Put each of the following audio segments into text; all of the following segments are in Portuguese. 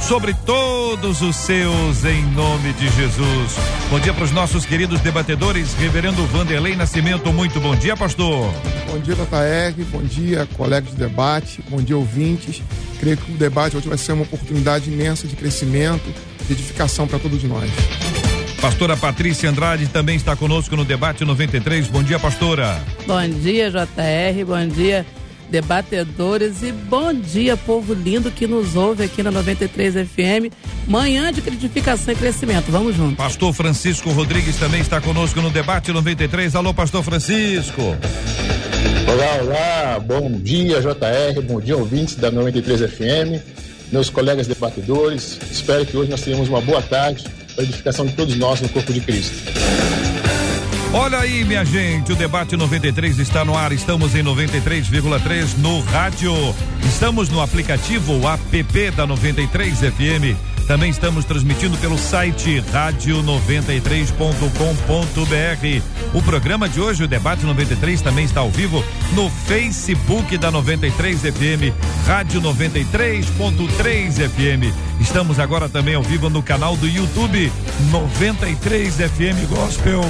sobre todos os seus, em nome de Jesus. Bom dia para os nossos queridos debatedores, Reverendo Vanderlei Nascimento. Muito bom dia, pastor. Bom dia, JR. Bom dia, colegas de debate. Bom dia, ouvintes. Creio que o debate hoje vai ser uma oportunidade imensa de crescimento, de edificação para todos nós. Pastora Patrícia Andrade também está conosco no debate 93. Bom dia, pastora. Bom dia, JR. Bom dia, debatedores e bom dia, povo lindo que nos ouve aqui na 93 FM. Manhã de critificação e crescimento. Vamos juntos. Pastor Francisco Rodrigues também está conosco no debate 93. Alô, pastor Francisco. Olá, olá, bom dia JR, bom dia ouvintes da 93 FM, meus colegas debatedores. Espero que hoje nós tenhamos uma boa tarde para a edificação de todos nós no corpo de Cristo. Olha aí, minha gente, o debate 93 está no ar. Estamos em 93,3 no rádio. Estamos no aplicativo app da 93 FM. Também estamos transmitindo pelo site rádio93.com.br. O programa de hoje, o debate 93, também está ao vivo no Facebook da 93 FM, Rádio 93.3 FM. Estamos agora também ao vivo no canal do YouTube 93 FM Gospel,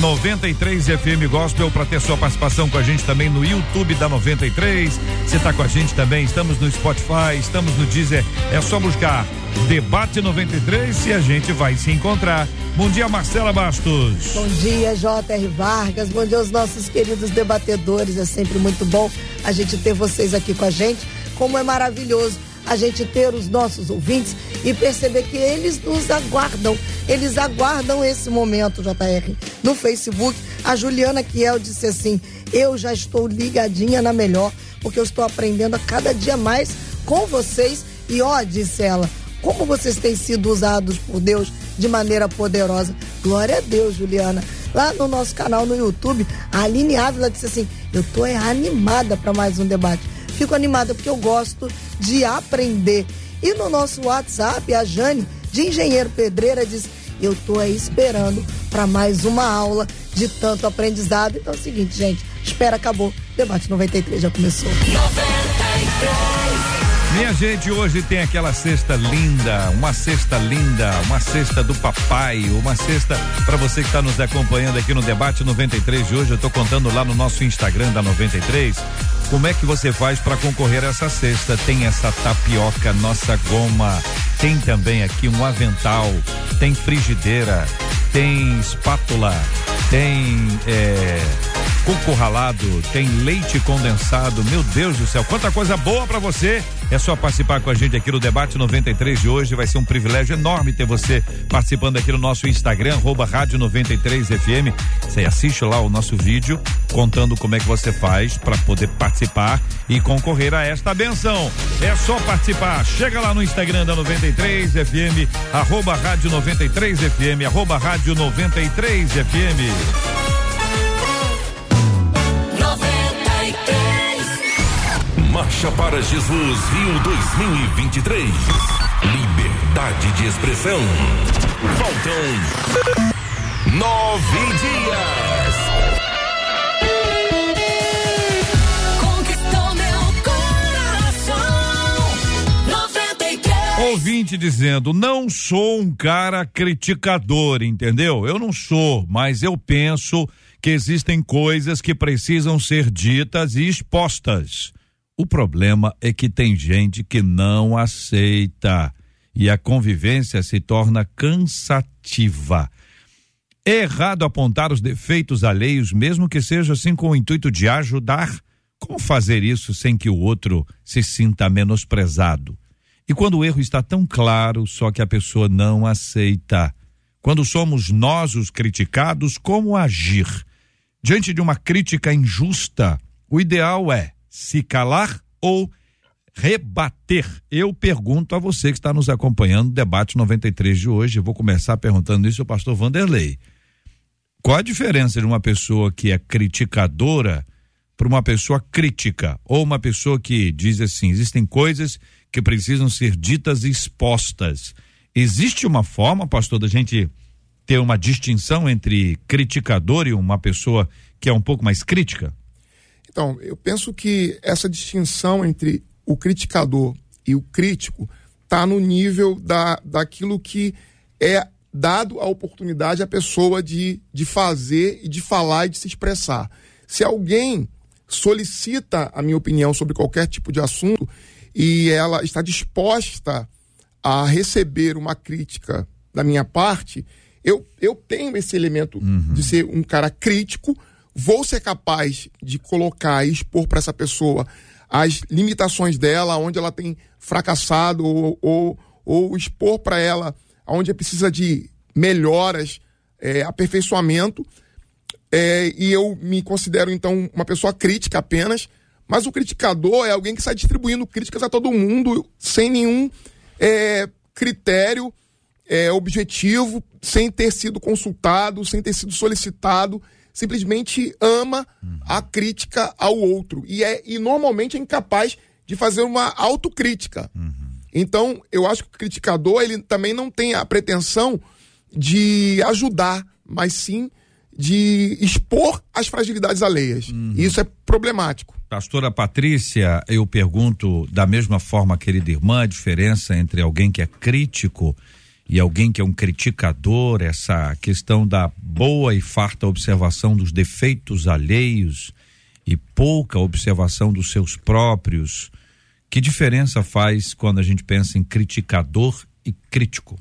93 FM Gospel para ter sua participação com a gente também no YouTube da 93. Você está com a gente também, estamos no Spotify, estamos no Deezer. É só buscar Debate 93 e a gente vai se encontrar. Bom dia, Marcela Bastos. Bom dia, J.R. Vargas. Bom dia aos nossos queridos debatedores. É sempre muito bom a gente ter vocês aqui com a gente. Como é maravilhoso a gente ter os nossos ouvintes e perceber que eles nos aguardam. Eles aguardam esse momento, JR. No Facebook, a Juliana Kiel disse assim: Eu já estou ligadinha na melhor, porque eu estou aprendendo a cada dia mais com vocês. E ó, disse ela, como vocês têm sido usados por Deus de maneira poderosa. Glória a Deus, Juliana. Lá no nosso canal no YouTube, a Aline Ávila disse assim: Eu tô animada para mais um debate. Fico animada porque eu gosto de aprender. E no nosso WhatsApp, a Jane, de Engenheiro Pedreira, diz: Eu tô aí esperando para mais uma aula de tanto aprendizado. Então é o seguinte, gente, espera, acabou. Debate 93 já começou. 93. Minha gente, hoje tem aquela cesta linda, uma cesta linda, uma cesta do papai, uma cesta para você que está nos acompanhando aqui no debate 93 de hoje. Eu estou contando lá no nosso Instagram da 93 como é que você faz para concorrer a essa cesta. Tem essa tapioca, nossa goma, tem também aqui um avental, tem frigideira, tem espátula, tem é, coco ralado, tem leite condensado. Meu Deus do céu, quanta coisa boa para você. É só participar com a gente aqui no debate 93 de hoje. Vai ser um privilégio enorme ter você participando aqui no nosso Instagram, rádio 93 FM. Você assiste lá o nosso vídeo contando como é que você faz para poder participar e concorrer a esta benção. É só participar. Chega lá no Instagram da 93 FM, rádio 93 FM, rádio 93 FM. Marcha para Jesus Rio 2023. Liberdade de expressão. Faltam nove dias. Conquistou meu coração. 93. Ouvinte dizendo: não sou um cara criticador, entendeu? Eu não sou, mas eu penso que existem coisas que precisam ser ditas e expostas. O problema é que tem gente que não aceita e a convivência se torna cansativa. É errado apontar os defeitos alheios, mesmo que seja assim com o intuito de ajudar. Como fazer isso sem que o outro se sinta menosprezado? E quando o erro está tão claro, só que a pessoa não aceita. Quando somos nós os criticados, como agir? Diante de uma crítica injusta, o ideal é se calar ou rebater. Eu pergunto a você que está nos acompanhando, debate 93 de hoje. Vou começar perguntando isso ao pastor Vanderlei. Qual a diferença de uma pessoa que é criticadora para uma pessoa crítica ou uma pessoa que diz assim: existem coisas que precisam ser ditas e expostas. Existe uma forma, pastor, da gente ter uma distinção entre criticador e uma pessoa que é um pouco mais crítica? Então, eu penso que essa distinção entre o criticador e o crítico está no nível da, daquilo que é dado a oportunidade à pessoa de, de fazer e de falar e de se expressar. Se alguém solicita a minha opinião sobre qualquer tipo de assunto e ela está disposta a receber uma crítica da minha parte, eu, eu tenho esse elemento uhum. de ser um cara crítico, vou ser capaz de colocar e expor para essa pessoa as limitações dela, onde ela tem fracassado, ou, ou, ou expor para ela onde precisa de melhoras, é, aperfeiçoamento. É, e eu me considero, então, uma pessoa crítica apenas, mas o criticador é alguém que sai distribuindo críticas a todo mundo sem nenhum é, critério é, objetivo, sem ter sido consultado, sem ter sido solicitado, simplesmente ama uhum. a crítica ao outro e é e normalmente é incapaz de fazer uma autocrítica. Uhum. Então, eu acho que o criticador ele também não tem a pretensão de ajudar, mas sim de expor as fragilidades alheias. Uhum. E isso é problemático. Pastora Patrícia, eu pergunto da mesma forma, querida irmã, a diferença entre alguém que é crítico e alguém que é um criticador, essa questão da boa e farta observação dos defeitos alheios e pouca observação dos seus próprios. Que diferença faz quando a gente pensa em criticador e crítico?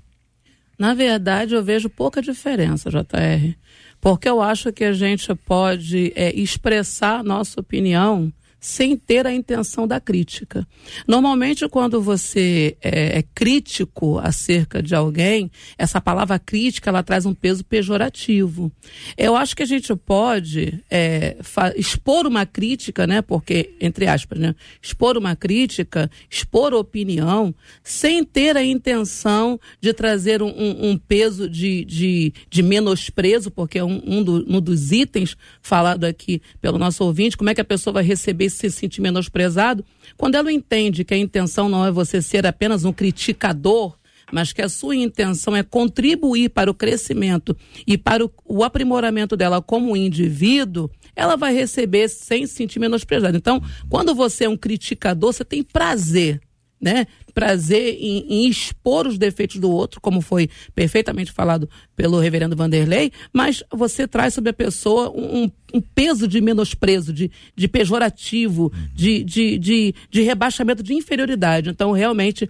Na verdade, eu vejo pouca diferença, JR, porque eu acho que a gente pode é, expressar nossa opinião sem ter a intenção da crítica. Normalmente, quando você é, é, crítico acerca de alguém, essa palavra crítica ela traz um peso pejorativo. Eu acho que a gente pode é, expor uma crítica, né? Porque entre aspas, né? Expor uma crítica, expor opinião, sem ter a intenção de trazer um, um, um peso de, de, de, menosprezo, porque é um, um, do, um dos itens falado aqui pelo nosso ouvinte. Como é que a pessoa vai receber se sentir menosprezado, quando ela entende que a intenção não é você ser apenas um criticador, mas que a sua intenção é contribuir para o crescimento e para o, o aprimoramento dela como indivíduo, ela vai receber sem se sentir menosprezada. Então, quando você é um criticador, você tem prazer né, prazer em, em, expor os defeitos do outro, como foi perfeitamente falado pelo reverendo Vanderlei, mas você traz sobre a pessoa um, um peso de menosprezo, de, de pejorativo, de, de, de, de rebaixamento de inferioridade. Então, realmente,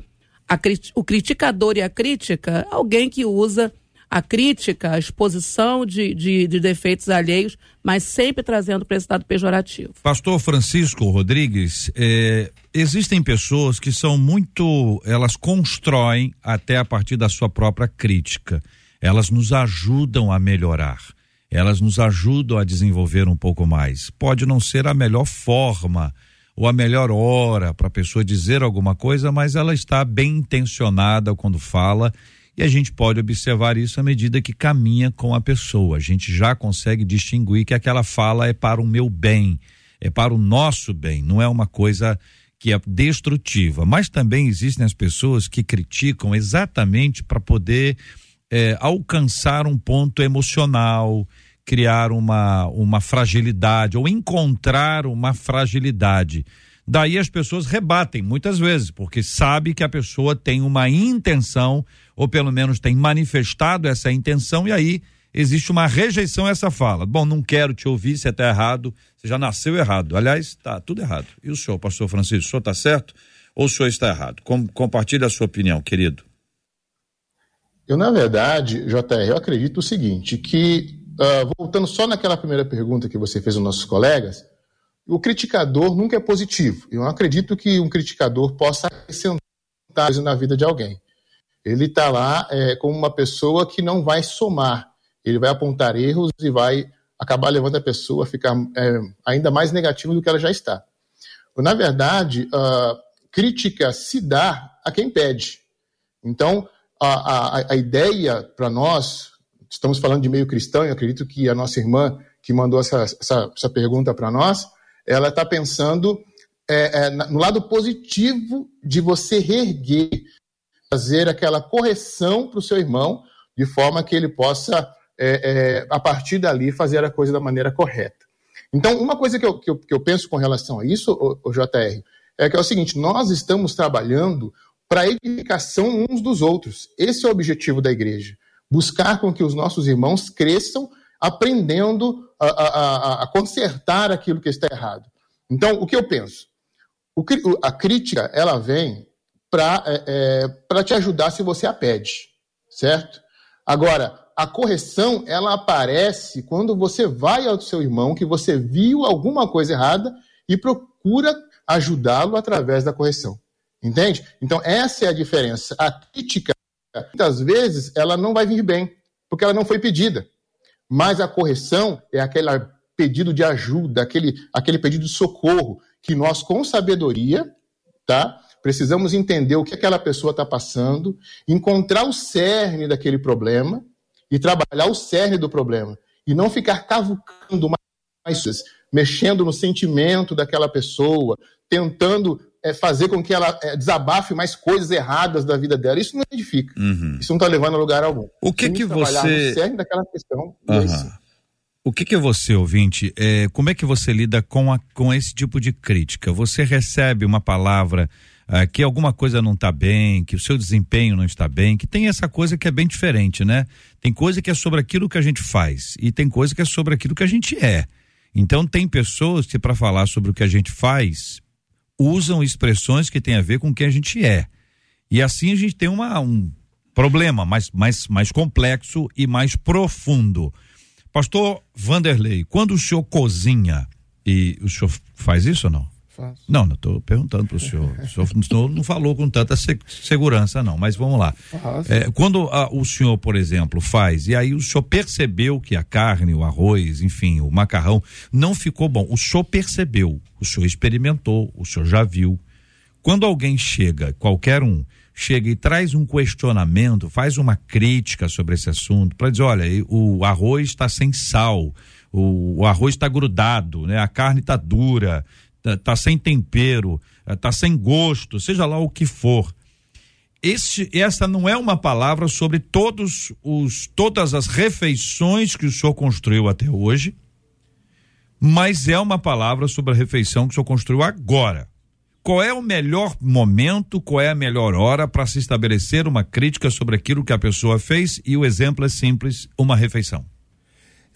a, o criticador e a crítica, alguém que usa a crítica, a exposição de, de, de defeitos alheios, mas sempre trazendo para esse lado pejorativo. Pastor Francisco Rodrigues, é, existem pessoas que são muito, elas constroem até a partir da sua própria crítica. Elas nos ajudam a melhorar. Elas nos ajudam a desenvolver um pouco mais. Pode não ser a melhor forma ou a melhor hora para a pessoa dizer alguma coisa, mas ela está bem intencionada quando fala e a gente pode observar isso à medida que caminha com a pessoa. A gente já consegue distinguir que aquela fala é para o meu bem, é para o nosso bem, não é uma coisa que é destrutiva. Mas também existem as pessoas que criticam exatamente para poder é, alcançar um ponto emocional, criar uma, uma fragilidade ou encontrar uma fragilidade. Daí as pessoas rebatem muitas vezes, porque sabe que a pessoa tem uma intenção, ou pelo menos tem manifestado essa intenção, e aí existe uma rejeição a essa fala. Bom, não quero te ouvir, você está errado, você já nasceu errado. Aliás, está tudo errado. E o senhor, pastor Francisco, o senhor está certo ou o senhor está errado? Com, compartilhe a sua opinião, querido. Eu, na verdade, JR, eu acredito o seguinte, que, uh, voltando só naquela primeira pergunta que você fez aos nossos colegas, o criticador nunca é positivo. Eu não acredito que um criticador possa acrescentar na vida de alguém. Ele está lá é, como uma pessoa que não vai somar, ele vai apontar erros e vai acabar levando a pessoa a ficar é, ainda mais negativa do que ela já está. Na verdade, a crítica se dá a quem pede. Então, a, a, a ideia para nós, estamos falando de meio cristão, e acredito que a nossa irmã que mandou essa, essa, essa pergunta para nós, ela está pensando é, é, no lado positivo de você reerguer, fazer aquela correção para o seu irmão, de forma que ele possa, é, é, a partir dali, fazer a coisa da maneira correta. Então, uma coisa que eu, que eu, que eu penso com relação a isso, o, o JR, é que é o seguinte: nós estamos trabalhando para a edificação uns dos outros. Esse é o objetivo da igreja. Buscar com que os nossos irmãos cresçam aprendendo a, a, a consertar aquilo que está errado. Então, o que eu penso? O, a crítica, ela vem para é, é, te ajudar se você a pede, certo? Agora, a correção, ela aparece quando você vai ao seu irmão, que você viu alguma coisa errada e procura ajudá-lo através da correção. Entende? Então, essa é a diferença. A crítica, muitas vezes, ela não vai vir bem, porque ela não foi pedida. Mas a correção é aquele pedido de ajuda, aquele, aquele pedido de socorro, que nós, com sabedoria, tá? Precisamos entender o que aquela pessoa está passando, encontrar o cerne daquele problema e trabalhar o cerne do problema. E não ficar cavucando mais, mexendo no sentimento daquela pessoa, tentando é, fazer com que ela é, desabafe mais coisas erradas da vida dela. Isso não edifica. Uhum. Isso não está levando a lugar algum. O que que você... No daquela questão. Uhum. O que que você, ouvinte, é, como é que você lida com, a, com esse tipo de crítica? Você recebe uma palavra ah, que alguma coisa não está bem, que o seu desempenho não está bem, que tem essa coisa que é bem diferente, né? Tem coisa que é sobre aquilo que a gente faz e tem coisa que é sobre aquilo que a gente é. Então tem pessoas que para falar sobre o que a gente faz usam expressões que têm a ver com o que a gente é. E assim a gente tem uma, um problema mais, mais, mais complexo e mais profundo. Pastor Vanderlei, quando o senhor cozinha, e o senhor faz isso ou não? Faço. Não, não estou perguntando para o senhor. O senhor não falou com tanta segurança, não, mas vamos lá. É, quando a, o senhor, por exemplo, faz, e aí o senhor percebeu que a carne, o arroz, enfim, o macarrão, não ficou bom. O senhor percebeu, o senhor experimentou, o senhor já viu. Quando alguém chega, qualquer um, chega e traz um questionamento, faz uma crítica sobre esse assunto, para dizer, olha, o arroz está sem sal, o, o arroz está grudado, né? A carne está dura, Tá, tá sem tempero, eh, tá sem gosto, seja lá o que for. Este, essa não é uma palavra sobre todos os, todas as refeições que o senhor construiu até hoje, mas é uma palavra sobre a refeição que o senhor construiu agora. Qual é o melhor momento, qual é a melhor hora para se estabelecer uma crítica sobre aquilo que a pessoa fez? E o exemplo é simples: uma refeição.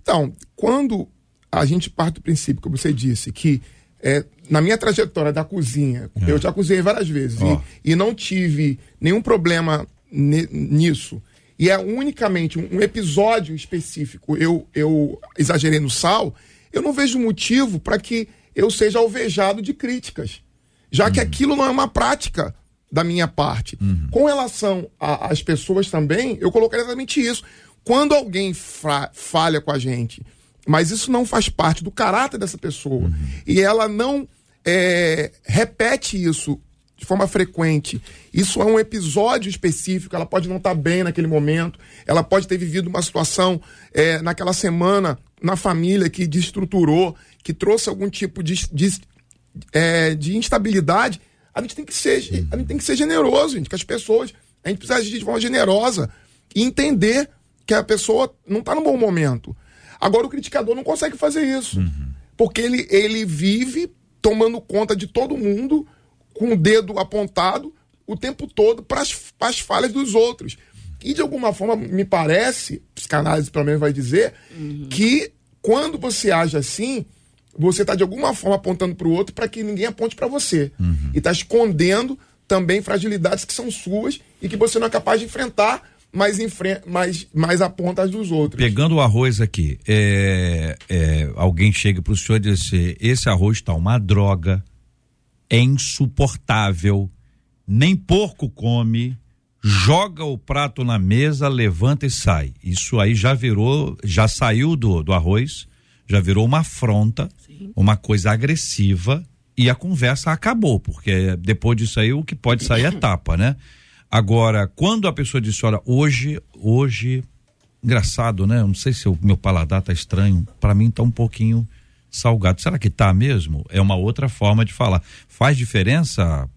Então, quando a gente parte do princípio, como você disse, que é, na minha trajetória da cozinha, é. eu já cozinhei várias vezes oh. e, e, não tive nenhum problema nisso. E é unicamente um, um, episódio específico. Eu, eu exagerei no sal, eu não vejo motivo para que eu seja alvejado de críticas, já uhum. que aquilo não é uma prática da minha parte. Uhum. Com relação às pessoas também, eu coloquei exatamente isso. Quando alguém falha com a gente mas isso não faz parte do caráter dessa pessoa. Uhum. E ela não é, repete isso de forma frequente. Isso é um episódio específico, ela pode não estar tá bem naquele momento, ela pode ter vivido uma situação é, naquela semana na família que destruturou, que trouxe algum tipo de, de, é, de instabilidade. A gente tem que ser, a gente tem que ser generoso, gente, com as pessoas. A gente precisa agir de forma generosa e entender que a pessoa não está no bom momento. Agora o criticador não consegue fazer isso. Uhum. Porque ele, ele vive tomando conta de todo mundo, com o dedo apontado o tempo todo para as falhas dos outros. E de alguma forma, me parece, psicanálise pelo menos vai dizer, uhum. que quando você age assim, você está de alguma forma apontando para o outro para que ninguém aponte para você. Uhum. E está escondendo também fragilidades que são suas e que você não é capaz de enfrentar mas, mais, mais aponta as dos outros. Pegando o arroz aqui, é, é, alguém chega para o senhor e diz assim, esse arroz está uma droga, é insuportável, nem porco come, joga o prato na mesa, levanta e sai. Isso aí já virou, já saiu do, do arroz, já virou uma afronta, Sim. uma coisa agressiva e a conversa acabou, porque depois disso aí o que pode sair é tapa, né? Agora, quando a pessoa diz, olha, hoje, hoje, engraçado, né? Não sei se o meu paladar tá estranho, para mim tá um pouquinho salgado. Será que tá mesmo? É uma outra forma de falar. Faz diferença,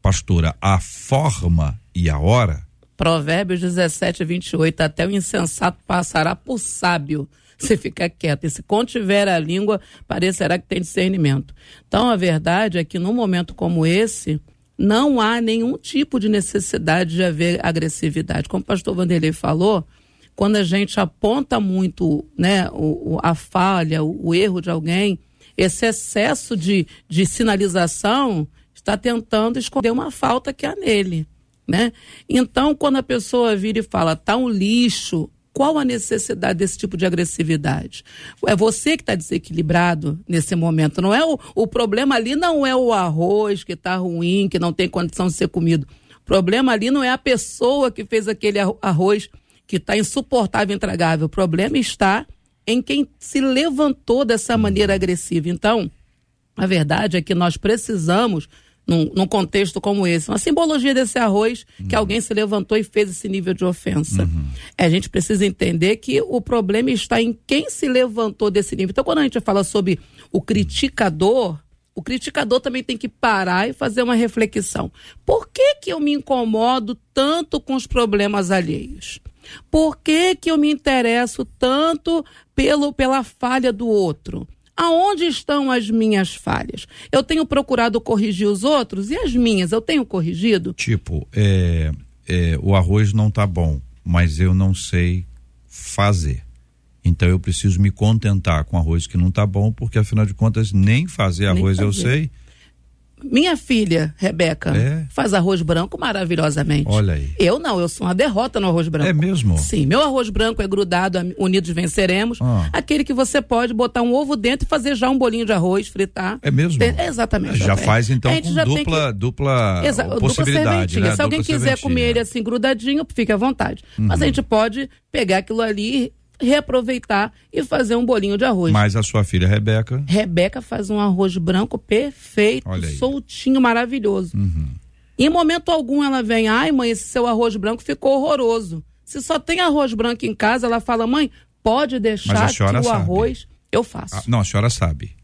pastora, a forma e a hora? Provérbios 17, 28. Até o insensato passará por sábio. Você fica quieto. E se contiver a língua, parecerá que tem discernimento. Então, a verdade é que num momento como esse, não há nenhum tipo de necessidade de haver agressividade. Como o pastor Vanderlei falou, quando a gente aponta muito né, o, a falha, o, o, erro de alguém, esse excesso de, de sinalização está tentando esconder uma falta que há nele. Né? Então, quando a pessoa vira e fala, tá um lixo, qual a necessidade desse tipo de agressividade? É você que está desequilibrado nesse momento. Não é o, o problema ali não é o arroz que está ruim, que não tem condição de ser comido. O problema ali não é a pessoa que fez aquele arroz que está insuportável, intragável. O problema está em quem se levantou dessa maneira agressiva. Então, a verdade é que nós precisamos num, num, contexto como esse. Uma simbologia desse arroz uhum. que alguém se levantou e fez esse nível de ofensa. Uhum. É, a gente precisa entender que o problema está em quem se levantou desse nível. Então, quando a gente fala sobre o criticador, o criticador também tem que parar e fazer uma reflexão. Por que, que eu me incomodo tanto com os problemas alheios? Por que, que eu me interesso tanto pelo, pela falha do outro? Aonde estão as minhas falhas? Eu tenho procurado corrigir os outros e as minhas, eu tenho corrigido? Tipo, é, é, o arroz não tá bom, mas eu não sei fazer. Então eu preciso me contentar com arroz que não tá bom, porque afinal de contas nem fazer arroz nem fazer. eu sei minha filha, Rebeca, é? faz arroz branco maravilhosamente. Olha aí. Eu não, eu sou uma derrota no arroz branco. É mesmo? Sim, meu arroz branco é grudado, unidos venceremos. Ah. Aquele que você pode botar um ovo dentro e fazer já um bolinho de arroz, fritar. É mesmo? Tem, exatamente. Já faz então com dupla, que... dupla Exa possibilidade, dupla né? Se alguém quiser comer ele assim grudadinho, fique à vontade. Uhum. Mas a gente pode pegar aquilo ali reaproveitar e fazer um bolinho de arroz. Mas a sua filha Rebeca? Rebeca faz um arroz branco perfeito, soltinho, maravilhoso. Uhum. Em momento algum ela vem, ai mãe, esse seu arroz branco ficou horroroso. Se só tem arroz branco em casa, ela fala, mãe, pode deixar que o sabe. arroz eu faço. Ah, não, a senhora sabe.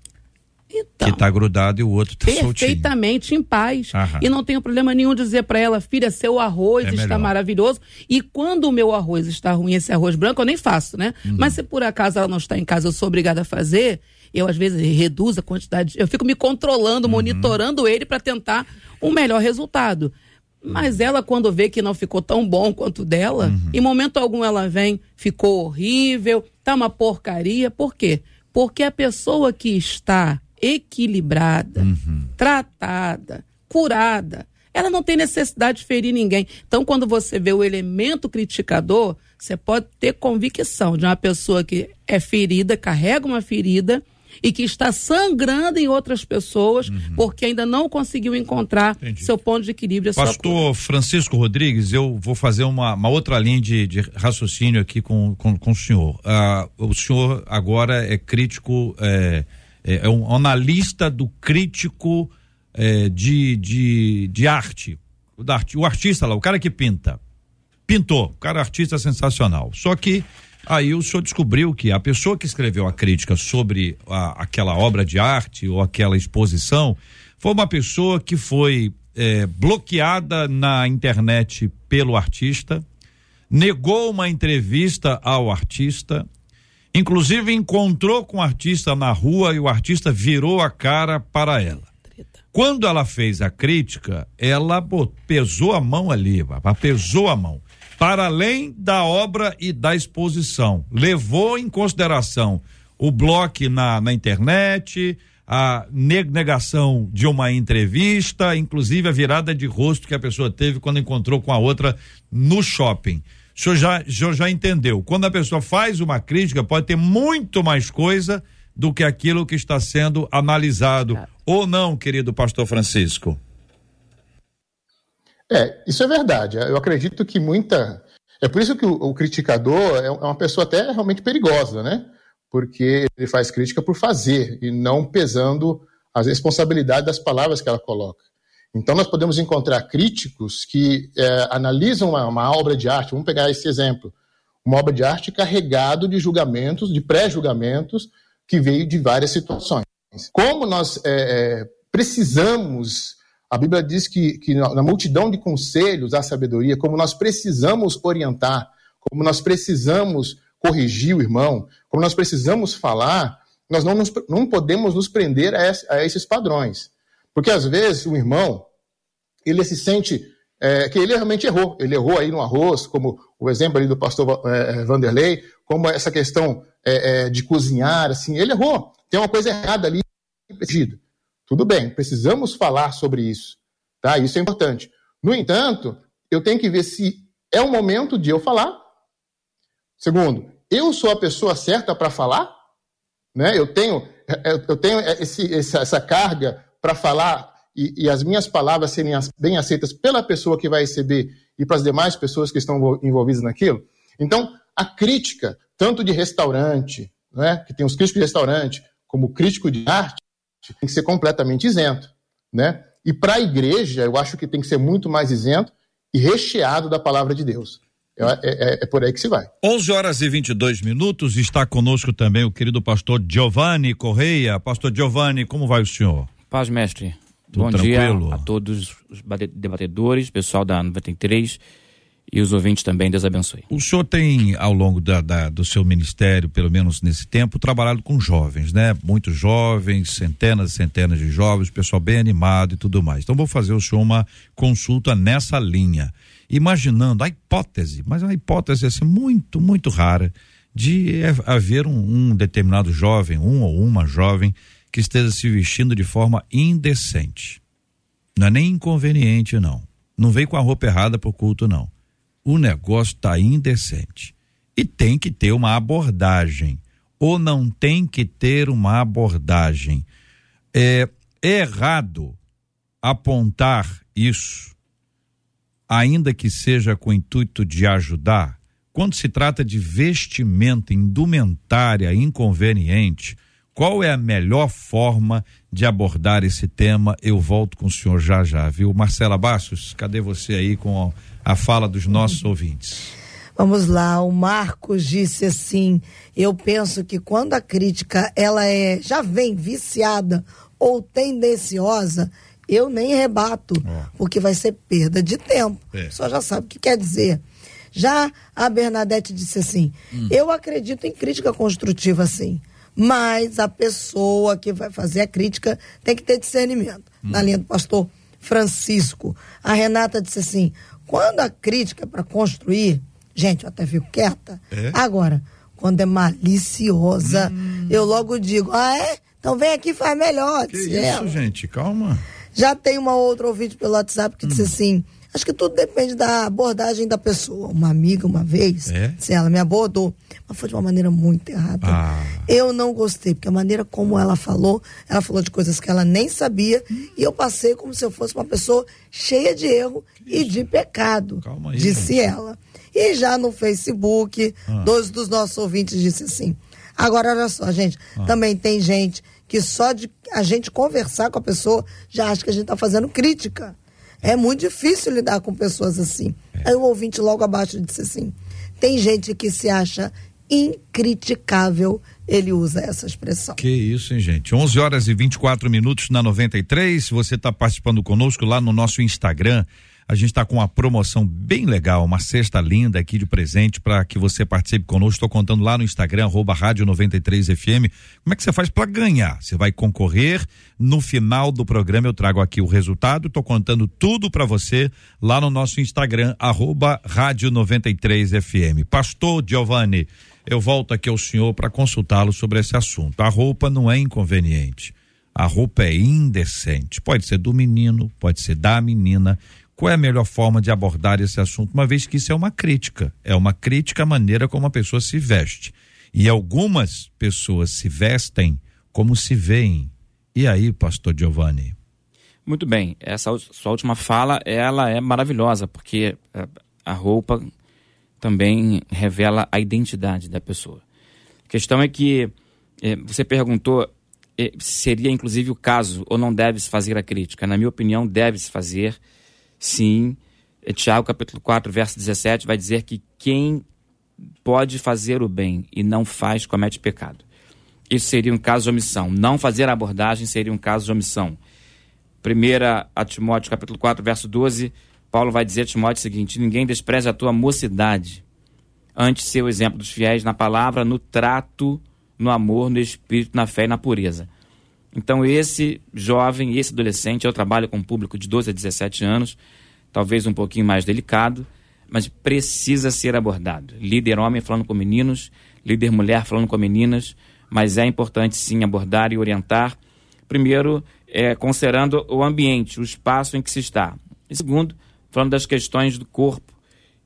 Então, que está grudado e o outro está soltinho. Perfeitamente em paz. Aham. E não tenho problema nenhum dizer para ela, filha, seu arroz é está melhor. maravilhoso. E quando o meu arroz está ruim, esse arroz branco, eu nem faço, né? Uhum. Mas se por acaso ela não está em casa, eu sou obrigada a fazer, eu às vezes reduzo a quantidade, eu fico me controlando, uhum. monitorando ele para tentar um melhor resultado. Mas ela, quando vê que não ficou tão bom quanto dela, uhum. em momento algum ela vem, ficou horrível, tá uma porcaria. Por quê? Porque a pessoa que está equilibrada, uhum. tratada, curada. Ela não tem necessidade de ferir ninguém. Então, quando você vê o elemento criticador, você pode ter convicção de uma pessoa que é ferida, carrega uma ferida e que está sangrando em outras pessoas uhum. porque ainda não conseguiu encontrar Entendi. seu ponto de equilíbrio. Pastor Francisco Rodrigues, eu vou fazer uma, uma outra linha de, de raciocínio aqui com, com, com o senhor. Uh, o senhor agora é crítico. É, é, é um analista do crítico é, de, de, de arte. O, da, o artista lá, o cara que pinta. Pintou, o cara artista sensacional. Só que aí o senhor descobriu que a pessoa que escreveu a crítica sobre a, aquela obra de arte ou aquela exposição foi uma pessoa que foi é, bloqueada na internet pelo artista, negou uma entrevista ao artista, Inclusive encontrou com o artista na rua e o artista virou a cara para ela. Quando ela fez a crítica, ela pesou a mão ali, pesou a mão. Para além da obra e da exposição. Levou em consideração o bloco na, na internet, a negação de uma entrevista, inclusive a virada de rosto que a pessoa teve quando encontrou com a outra no shopping o senhor já, o senhor já entendeu. Quando a pessoa faz uma crítica, pode ter muito mais coisa do que aquilo que está sendo analisado. Ou não, querido pastor Francisco? É, isso é verdade. Eu acredito que muita. É por isso que o, o criticador é, é uma pessoa até realmente perigosa, né? Porque ele faz crítica por fazer e não pesando as responsabilidades das palavras que ela coloca. Então, nós podemos encontrar críticos que é, analisam uma, uma, obra de arte, vamos pegar esse exemplo, uma obra de arte carregado de julgamentos, de pré-julgamentos, que veio de várias situações. Como nós é, é, precisamos, a Bíblia diz que, que na multidão de conselhos há sabedoria, como nós precisamos orientar, como nós precisamos corrigir o irmão, como nós precisamos falar, nós não, nos, não podemos nos prender a, esse, a esses padrões. Porque às vezes o irmão, ele se sente é, que ele realmente errou. Ele errou aí no arroz, como o exemplo ali do pastor é, é Vanderlei, como essa questão é, é, de cozinhar, assim, ele errou. Tem uma coisa errada ali, pedido. Tudo bem, precisamos falar sobre isso, tá? Isso é importante. No entanto, eu tenho que ver se é o momento de eu falar. Segundo, eu sou a pessoa certa para falar, né? Eu tenho, é, eu tenho esse, essa carga para falar e, e, as minhas palavras serem bem aceitas pela pessoa que vai receber e para as demais pessoas que estão envolvidas naquilo. Então, a crítica, tanto de restaurante, né, que tem os críticos de restaurante, como crítico de arte, tem que ser completamente isento. Né? E para a igreja, eu acho que tem que ser muito mais isento e recheado da palavra de Deus. É, é, é, por aí que se vai. 11 horas e 22 minutos. Está conosco também o querido pastor Giovanni Correia. Pastor Giovanni, como vai o senhor? Paz, mestre. Tudo Bom tranquilo? dia a todos os debatedores, pessoal da 93 e os ouvintes também, Deus abençoe. O senhor tem, ao longo da, da, do seu ministério, pelo menos nesse tempo, trabalhado com jovens, né? Muitos jovens, centenas e centenas de jovens, pessoal bem animado e tudo mais. Então, vou fazer o senhor uma consulta nessa linha. Imaginando a hipótese, mas é uma hipótese assim, muito, muito rara, de haver um, um determinado jovem, um ou uma jovem, que esteja se vestindo de forma indecente. Não é nem inconveniente, não. Não veio com a roupa errada para o culto, não. O negócio está indecente. E tem que ter uma abordagem. Ou não tem que ter uma abordagem. É errado apontar isso, ainda que seja com o intuito de ajudar. Quando se trata de vestimenta, indumentária inconveniente, qual é a melhor forma de abordar esse tema? Eu volto com o senhor já já, viu? Marcela Bastos, cadê você aí com a fala dos nossos ouvintes? Vamos lá, o Marcos disse assim: eu penso que quando a crítica ela é já vem viciada ou tendenciosa, eu nem rebato, porque vai ser perda de tempo. É. Só já sabe o que quer dizer. Já a Bernadette disse assim: hum. eu acredito em crítica construtiva, sim mas a pessoa que vai fazer a crítica tem que ter discernimento. Hum. Na linha do pastor Francisco, a Renata disse assim: quando a crítica é para construir, gente, eu até fico quieta. É? Agora, quando é maliciosa, hum. eu logo digo: ah, é? Então vem aqui e faz melhor. Que isso, ela. gente, calma. Já tem uma outra ouvinte pelo WhatsApp que hum. disse assim: Acho que tudo depende da abordagem da pessoa. Uma amiga, uma vez, é? se ela me abordou, mas foi de uma maneira muito errada. Ah. Eu não gostei, porque a maneira como ela falou, ela falou de coisas que ela nem sabia, hum. e eu passei como se eu fosse uma pessoa cheia de erro e de pecado, aí, disse gente. ela. E já no Facebook, ah. dois dos nossos ouvintes disse assim. Agora, olha só, gente, ah. também tem gente que só de a gente conversar com a pessoa já acha que a gente está fazendo crítica. É muito difícil lidar com pessoas assim. É. Aí o ouvinte logo abaixo disse assim: tem gente que se acha incriticável, ele usa essa expressão. Que isso, hein, gente? 11 horas e 24 minutos na 93. Você está participando conosco lá no nosso Instagram a gente está com uma promoção bem legal, uma cesta linda aqui de presente para que você participe conosco. Estou contando lá no Instagram, arroba Rádio 93FM. Como é que você faz para ganhar? Você vai concorrer. No final do programa eu trago aqui o resultado. Estou contando tudo para você lá no nosso Instagram, arroba Rádio 93FM. Pastor Giovanni, eu volto aqui ao senhor para consultá-lo sobre esse assunto. A roupa não é inconveniente. A roupa é indecente. Pode ser do menino, pode ser da menina qual é a melhor forma de abordar esse assunto, uma vez que isso é uma crítica, é uma crítica à maneira como a pessoa se veste. E algumas pessoas se vestem como se veem. E aí, pastor Giovanni? Muito bem, essa sua última fala, ela é maravilhosa, porque é, a roupa também revela a identidade da pessoa. A questão é que é, você perguntou é, seria inclusive o caso ou não deve-se fazer a crítica. Na minha opinião, deve-se fazer, sim. É, Tiago capítulo 4, verso 17 vai dizer que quem pode fazer o bem e não faz, comete pecado. Isso seria um caso de omissão. Não fazer a abordagem seria um caso de omissão. 1 a Timóteo, capítulo 4, verso 12, Paulo vai dizer a Timóteo o seguinte: Ninguém despreze a tua mocidade, antes ser o exemplo dos fiéis na palavra, no trato, no amor, no espírito, na fé e na pureza. Então, esse jovem, esse adolescente, eu trabalho com um público de 12 a 17 anos, talvez um pouquinho mais delicado, mas precisa ser abordado. Líder homem falando com meninos, líder mulher falando com meninas, mas é importante sim abordar e orientar. Primeiro, é, considerando o ambiente, o espaço em que se está. E segundo, falando das questões do corpo,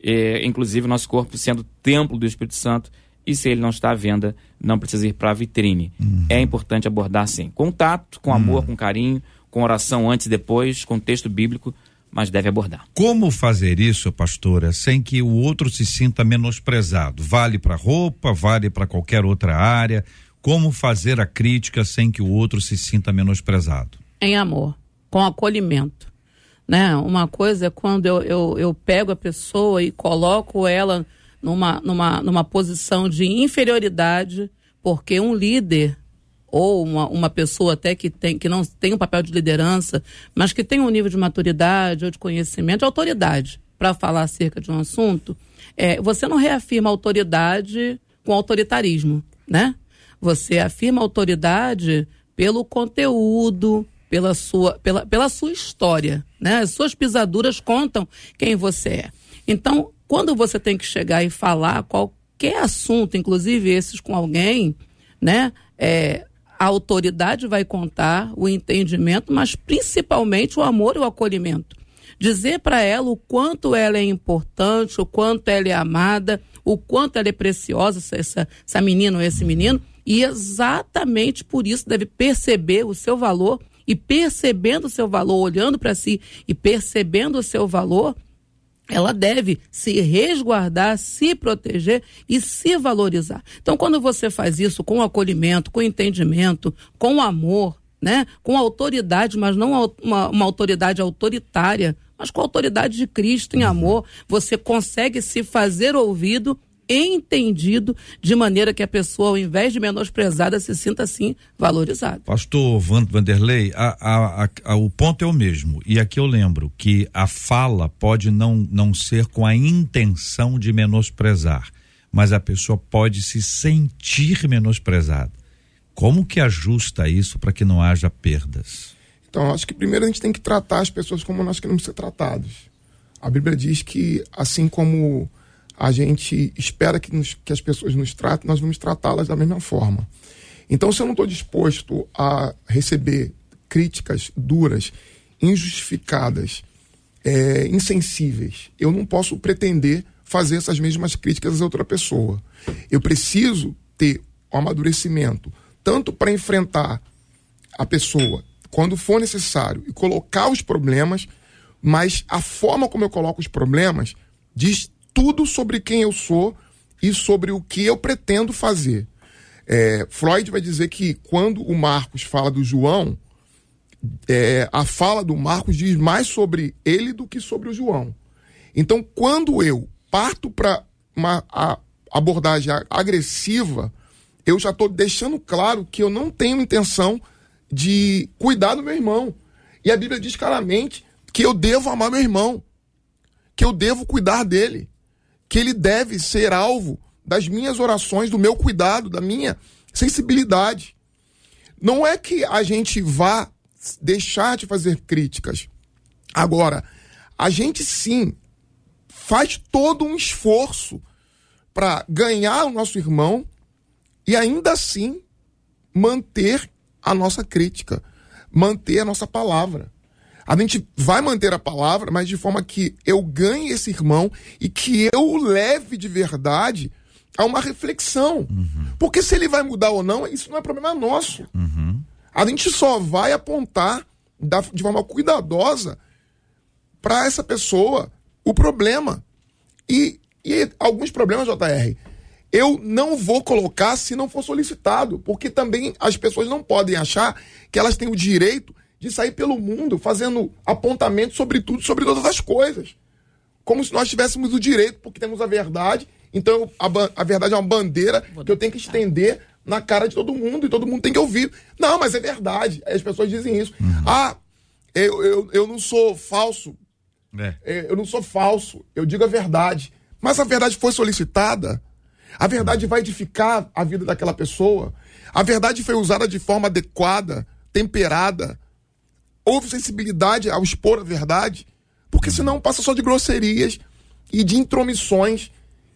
é, inclusive nosso corpo sendo templo do Espírito Santo, e se ele não está à venda, não precisa ir para a vitrine. Uhum. É importante abordar sim. Contato, com amor, uhum. com carinho, com oração antes e depois, com texto bíblico, mas deve abordar. Como fazer isso, pastora, sem que o outro se sinta menosprezado? Vale para roupa, vale para qualquer outra área? Como fazer a crítica sem que o outro se sinta menosprezado? Em amor, com acolhimento. Né? Uma coisa é quando eu, eu, eu pego a pessoa e coloco ela numa, numa, numa posição de inferioridade, porque um líder ou uma, uma pessoa até que, tem, que não tem um papel de liderança, mas que tem um nível de maturidade ou de conhecimento, de autoridade para falar acerca de um assunto, é, você não reafirma autoridade com autoritarismo, né? Você afirma autoridade pelo conteúdo, pela sua, pela, pela sua história, né? As suas pisaduras contam quem você é. Então, quando você tem que chegar e falar qualquer assunto, inclusive esses com alguém, né? É, a autoridade vai contar o entendimento, mas principalmente o amor e o acolhimento. Dizer para ela o quanto ela é importante, o quanto ela é amada, o quanto ela é preciosa, essa, essa menina ou esse menino, e exatamente por isso deve perceber o seu valor e percebendo o seu valor, olhando para si e percebendo o seu valor, ela deve se resguardar, se proteger e se valorizar. Então, quando você faz isso com acolhimento, com entendimento, com amor, né, com autoridade, mas não uma, uma autoridade autoritária, mas com a autoridade de Cristo em amor, você consegue se fazer ouvido entendido de maneira que a pessoa, ao invés de menosprezada, se sinta assim valorizada. Pastor Vanderlei, a, a, a, o ponto é o mesmo. E aqui eu lembro que a fala pode não, não ser com a intenção de menosprezar, mas a pessoa pode se sentir menosprezada. Como que ajusta isso para que não haja perdas? Então, acho que primeiro a gente tem que tratar as pessoas como nós queremos ser tratados. A Bíblia diz que, assim como a gente espera que, nos, que as pessoas nos tratem, nós vamos tratá-las da mesma forma. Então, se eu não estou disposto a receber críticas duras, injustificadas, é, insensíveis, eu não posso pretender fazer essas mesmas críticas a outra pessoa. Eu preciso ter o um amadurecimento, tanto para enfrentar a pessoa quando for necessário e colocar os problemas, mas a forma como eu coloco os problemas diz tudo sobre quem eu sou e sobre o que eu pretendo fazer. É, Freud vai dizer que quando o Marcos fala do João, é, a fala do Marcos diz mais sobre ele do que sobre o João. Então, quando eu parto para uma a, abordagem agressiva, eu já estou deixando claro que eu não tenho intenção de cuidar do meu irmão. E a Bíblia diz claramente que eu devo amar meu irmão, que eu devo cuidar dele que ele deve ser alvo das minhas orações, do meu cuidado, da minha sensibilidade. Não é que a gente vá deixar de fazer críticas. Agora, a gente sim faz todo um esforço para ganhar o nosso irmão e ainda assim manter a nossa crítica, manter a nossa palavra. A gente vai manter a palavra, mas de forma que eu ganhe esse irmão e que eu o leve de verdade a uma reflexão. Uhum. Porque se ele vai mudar ou não, isso não é problema nosso. Uhum. A gente só vai apontar da, de forma cuidadosa para essa pessoa o problema. E, e alguns problemas, JR, eu não vou colocar se não for solicitado, porque também as pessoas não podem achar que elas têm o direito de sair pelo mundo fazendo apontamentos sobre tudo, sobre todas as coisas. Como se nós tivéssemos o direito, porque temos a verdade, então a, a verdade é uma bandeira que eu tenho que estender na cara de todo mundo e todo mundo tem que ouvir. Não, mas é verdade. As pessoas dizem isso. Uhum. Ah, eu, eu, eu não sou falso. É. é. Eu não sou falso. Eu digo a verdade. Mas a verdade foi solicitada. A verdade vai edificar a vida daquela pessoa. A verdade foi usada de forma adequada, temperada. Houve sensibilidade ao expor a verdade. Porque senão passa só de grosserias e de intromissões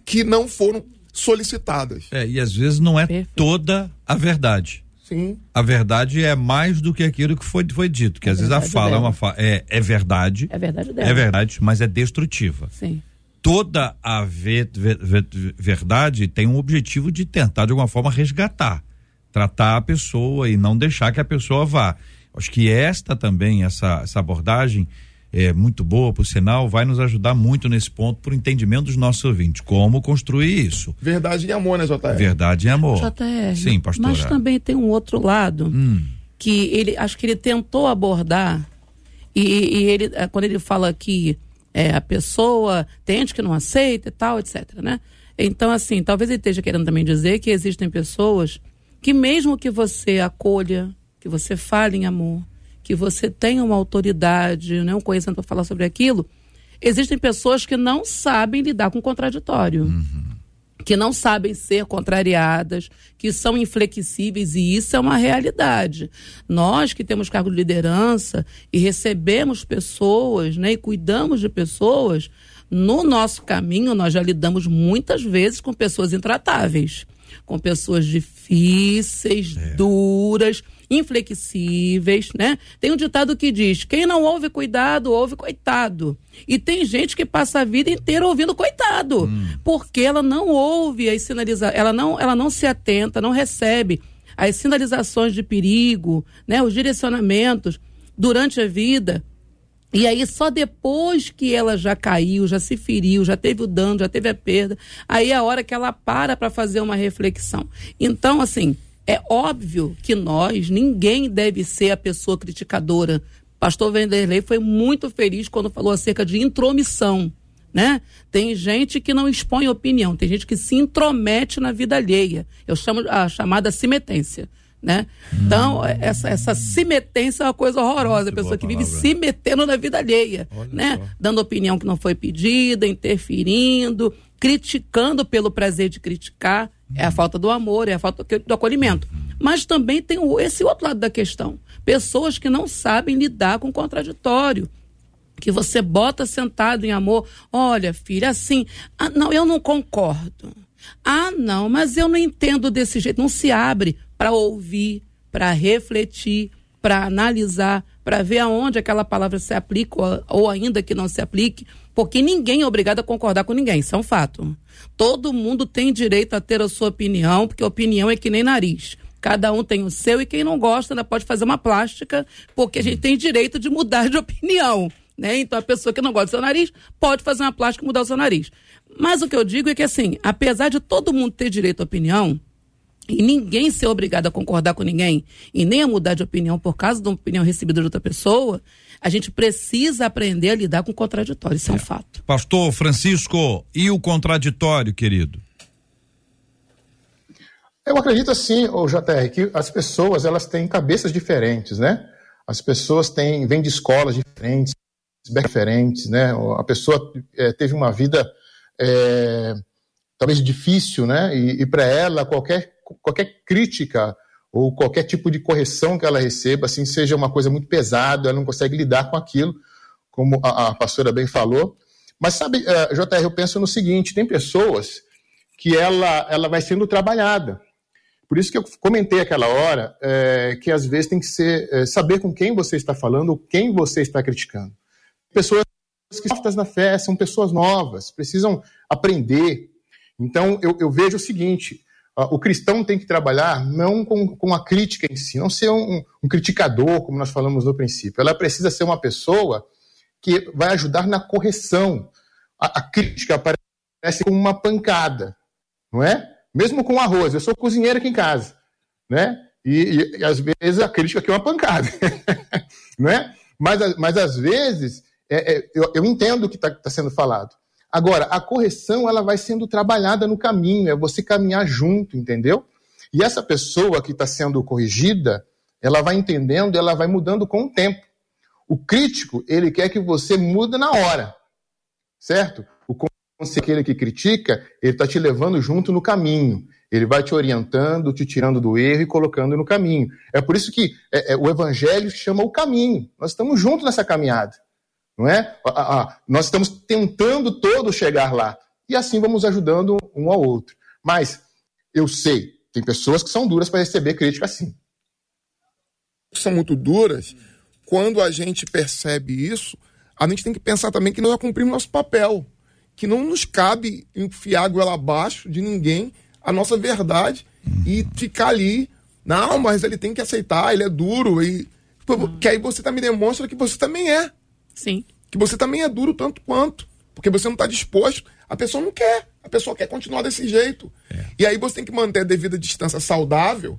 que não foram solicitadas. É, e às vezes não é Perfeito. toda a verdade. Sim. A verdade é mais do que aquilo que foi, foi dito, que é às vezes a fala é, uma fa é, é verdade. É verdade dela. É verdade, mas é destrutiva. Sim. Toda a ver, ver, ver, verdade tem um objetivo de tentar, de alguma forma, resgatar, tratar a pessoa e não deixar que a pessoa vá. Acho que esta também, essa, essa abordagem, é, muito boa, por sinal, vai nos ajudar muito nesse ponto por entendimento dos nossos ouvintes. Como construir isso? Verdade e amor, né, JR? Verdade e amor. JR. Sim, pastor. Mas também tem um outro lado hum. que ele, acho que ele tentou abordar e, e ele, é, quando ele fala que é, a pessoa tem gente que não aceita e tal, etc, né? Então, assim, talvez ele esteja querendo também dizer que existem pessoas que mesmo que você acolha, que você fale em amor, que você tenha uma autoridade, né, um conhecimento para falar sobre aquilo, existem pessoas que não sabem lidar com o contraditório. Uhum. Que não sabem ser contrariadas, que são inflexíveis, e isso é uma realidade. Nós que temos cargo de liderança e recebemos pessoas né, e cuidamos de pessoas, no nosso caminho nós já lidamos muitas vezes com pessoas intratáveis, com pessoas difíceis, é. duras inflexíveis, né? Tem um ditado que diz: quem não ouve cuidado, ouve coitado. E tem gente que passa a vida inteira ouvindo coitado, hum. porque ela não ouve as sinalizações, ela não, ela não se atenta, não recebe as sinalizações de perigo, né? Os direcionamentos durante a vida. E aí, só depois que ela já caiu, já se feriu, já teve o dano, já teve a perda, aí é a hora que ela para para fazer uma reflexão. Então, assim, é óbvio que nós, ninguém deve ser a pessoa criticadora. Pastor Vanderlei foi muito feliz quando falou acerca de intromissão. Né? Tem gente que não expõe opinião, tem gente que se intromete na vida alheia. Eu chamo a chamada simetência. Né? Então, essa, essa simetência é uma coisa horrorosa. Muito a pessoa que vive se metendo na vida alheia, né? Dando opinião que não foi pedida, interferindo, criticando pelo prazer de criticar. É a falta do amor, é a falta do acolhimento. Mas também tem esse outro lado da questão. Pessoas que não sabem lidar com o contraditório. Que você bota sentado em amor. Olha, filha, assim. Ah, não, eu não concordo. Ah, não, mas eu não entendo desse jeito. Não se abre para ouvir, para refletir, para analisar, para ver aonde aquela palavra se aplica ou, ou ainda que não se aplique porque ninguém é obrigado a concordar com ninguém, isso é um fato. Todo mundo tem direito a ter a sua opinião, porque opinião é que nem nariz. Cada um tem o seu e quem não gosta ainda pode fazer uma plástica, porque a gente tem direito de mudar de opinião. Né? Então a pessoa que não gosta do seu nariz pode fazer uma plástica e mudar o seu nariz. Mas o que eu digo é que assim, apesar de todo mundo ter direito à opinião, e ninguém ser obrigado a concordar com ninguém e nem a mudar de opinião por causa de uma opinião recebida de outra pessoa, a gente precisa aprender a lidar com o contraditório, isso é, é um fato. Pastor Francisco, e o contraditório, querido? Eu acredito assim, o JR, que as pessoas elas têm cabeças diferentes, né? As pessoas têm, vêm de escolas diferentes, diferentes, né? A pessoa é, teve uma vida é, talvez difícil, né? E, e para ela qualquer qualquer crítica ou qualquer tipo de correção que ela receba, assim, seja uma coisa muito pesada, ela não consegue lidar com aquilo, como a, a pastora bem falou. Mas sabe, uh, eh, JR, eu penso no seguinte: tem pessoas que ela, ela vai sendo trabalhada. Por isso que eu comentei aquela hora é, que às vezes tem que ser é, saber com quem você está falando, quem você está criticando. Pessoas que estão na fé são pessoas novas, precisam aprender. Então eu, eu vejo o seguinte: o cristão tem que trabalhar não com, com a crítica em si, não ser um, um, criticador, como nós falamos no princípio. Ela precisa ser uma pessoa que vai ajudar na correção. A, a crítica aparece como uma pancada, não é? Mesmo com arroz. Eu sou cozinheiro aqui em casa, né? E, e, e às vezes a crítica aqui é uma pancada, não é? Mas, mas às vezes é, é, eu, eu, entendo o que está tá sendo falado. Agora, a correção ela vai sendo trabalhada no caminho, é você caminhar junto, entendeu? E essa pessoa que está sendo corrigida, ela vai entendendo, ela vai mudando com o tempo. O crítico, ele quer que você mude na hora, certo? O aquele que critica, ele está te levando junto no caminho. Ele vai te orientando, te tirando do erro e colocando no caminho. É por isso que é, é, o evangelho chama o caminho. Nós estamos juntos nessa caminhada não é? nós estamos tentando todos chegar lá. E assim vamos ajudando um ao outro. Mas eu sei, tem pessoas que são duras para receber crítica assim. São muito duras. Quando a gente percebe isso, a gente tem que pensar também que nós cumprimos nosso papel. Que não nos cabe enfiar a goela abaixo de ninguém a nossa verdade e ficar ali. Não, mas ele tem que aceitar, ele é duro. E... Que aí você também demonstra que você também é. Sim. Que você também é duro tanto quanto. Porque você não está disposto. A pessoa não quer. A pessoa quer continuar desse jeito. É. E aí você tem que manter a devida distância saudável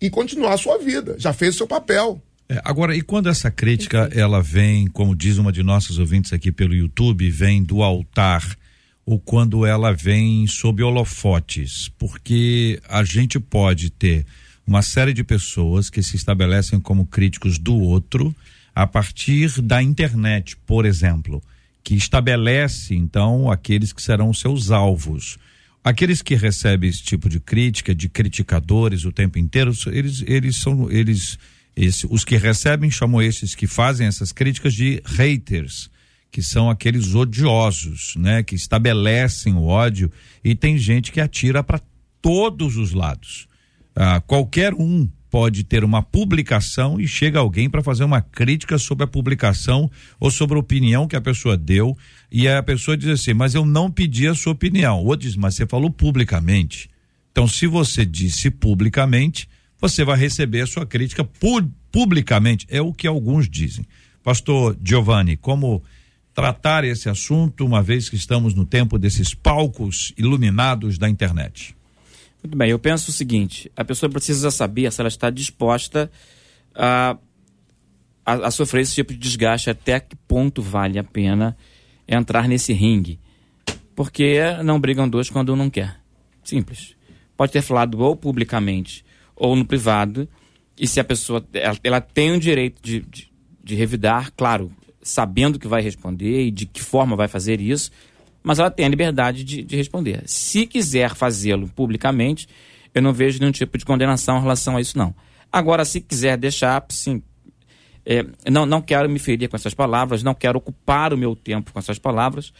e continuar a sua vida. Já fez o seu papel. É, agora, e quando essa crítica ela vem, como diz uma de nossas ouvintes aqui pelo YouTube, vem do altar, ou quando ela vem sob holofotes? Porque a gente pode ter uma série de pessoas que se estabelecem como críticos do outro a partir da internet, por exemplo, que estabelece então aqueles que serão seus alvos. Aqueles que recebem esse tipo de crítica, de criticadores o tempo inteiro, eles, eles são eles esse, os que recebem chamam esses que fazem essas críticas de haters, que são aqueles odiosos, né, que estabelecem o ódio e tem gente que atira para todos os lados. Ah, qualquer um pode ter uma publicação e chega alguém para fazer uma crítica sobre a publicação ou sobre a opinião que a pessoa deu e a pessoa diz assim, mas eu não pedi a sua opinião. Ou diz, mas você falou publicamente. Então, se você disse publicamente, você vai receber a sua crítica pu publicamente. É o que alguns dizem. Pastor Giovanni, como tratar esse assunto, uma vez que estamos no tempo desses palcos iluminados da internet? Muito bem, eu penso o seguinte: a pessoa precisa saber se ela está disposta a, a, a, sofrer esse tipo de desgaste, até que ponto vale a pena entrar nesse ringue. Porque não brigam dois quando um não quer. Simples. Pode ter falado ou publicamente ou no privado, e se a pessoa ela, ela tem o direito de, de, de revidar, claro, sabendo que vai responder e de que forma vai fazer isso mas ela tem a liberdade de, de responder. Se quiser fazê-lo publicamente, eu não vejo nenhum tipo de condenação em relação a isso, não. Agora, se quiser deixar, sim, é, não, não quero me ferir com essas palavras, não quero ocupar o meu tempo com essas palavras,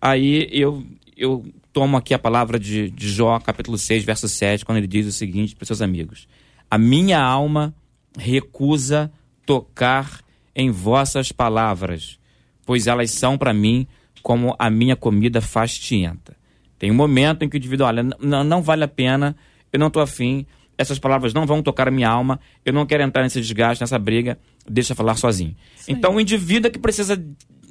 aí eu, eu tomo aqui a palavra de, de Jó, capítulo 6, verso 7, quando ele diz o seguinte para seus amigos: A minha alma recusa tocar em vossas palavras, pois elas são para mim como a minha comida fastienta. Tem um momento em que o indivíduo, olha, não, não vale a pena, eu não estou afim, essas palavras não vão tocar a minha alma, eu não quero entrar nesse desgaste, nessa briga, deixa eu falar sozinho. Sim. Então o indivíduo é que precisa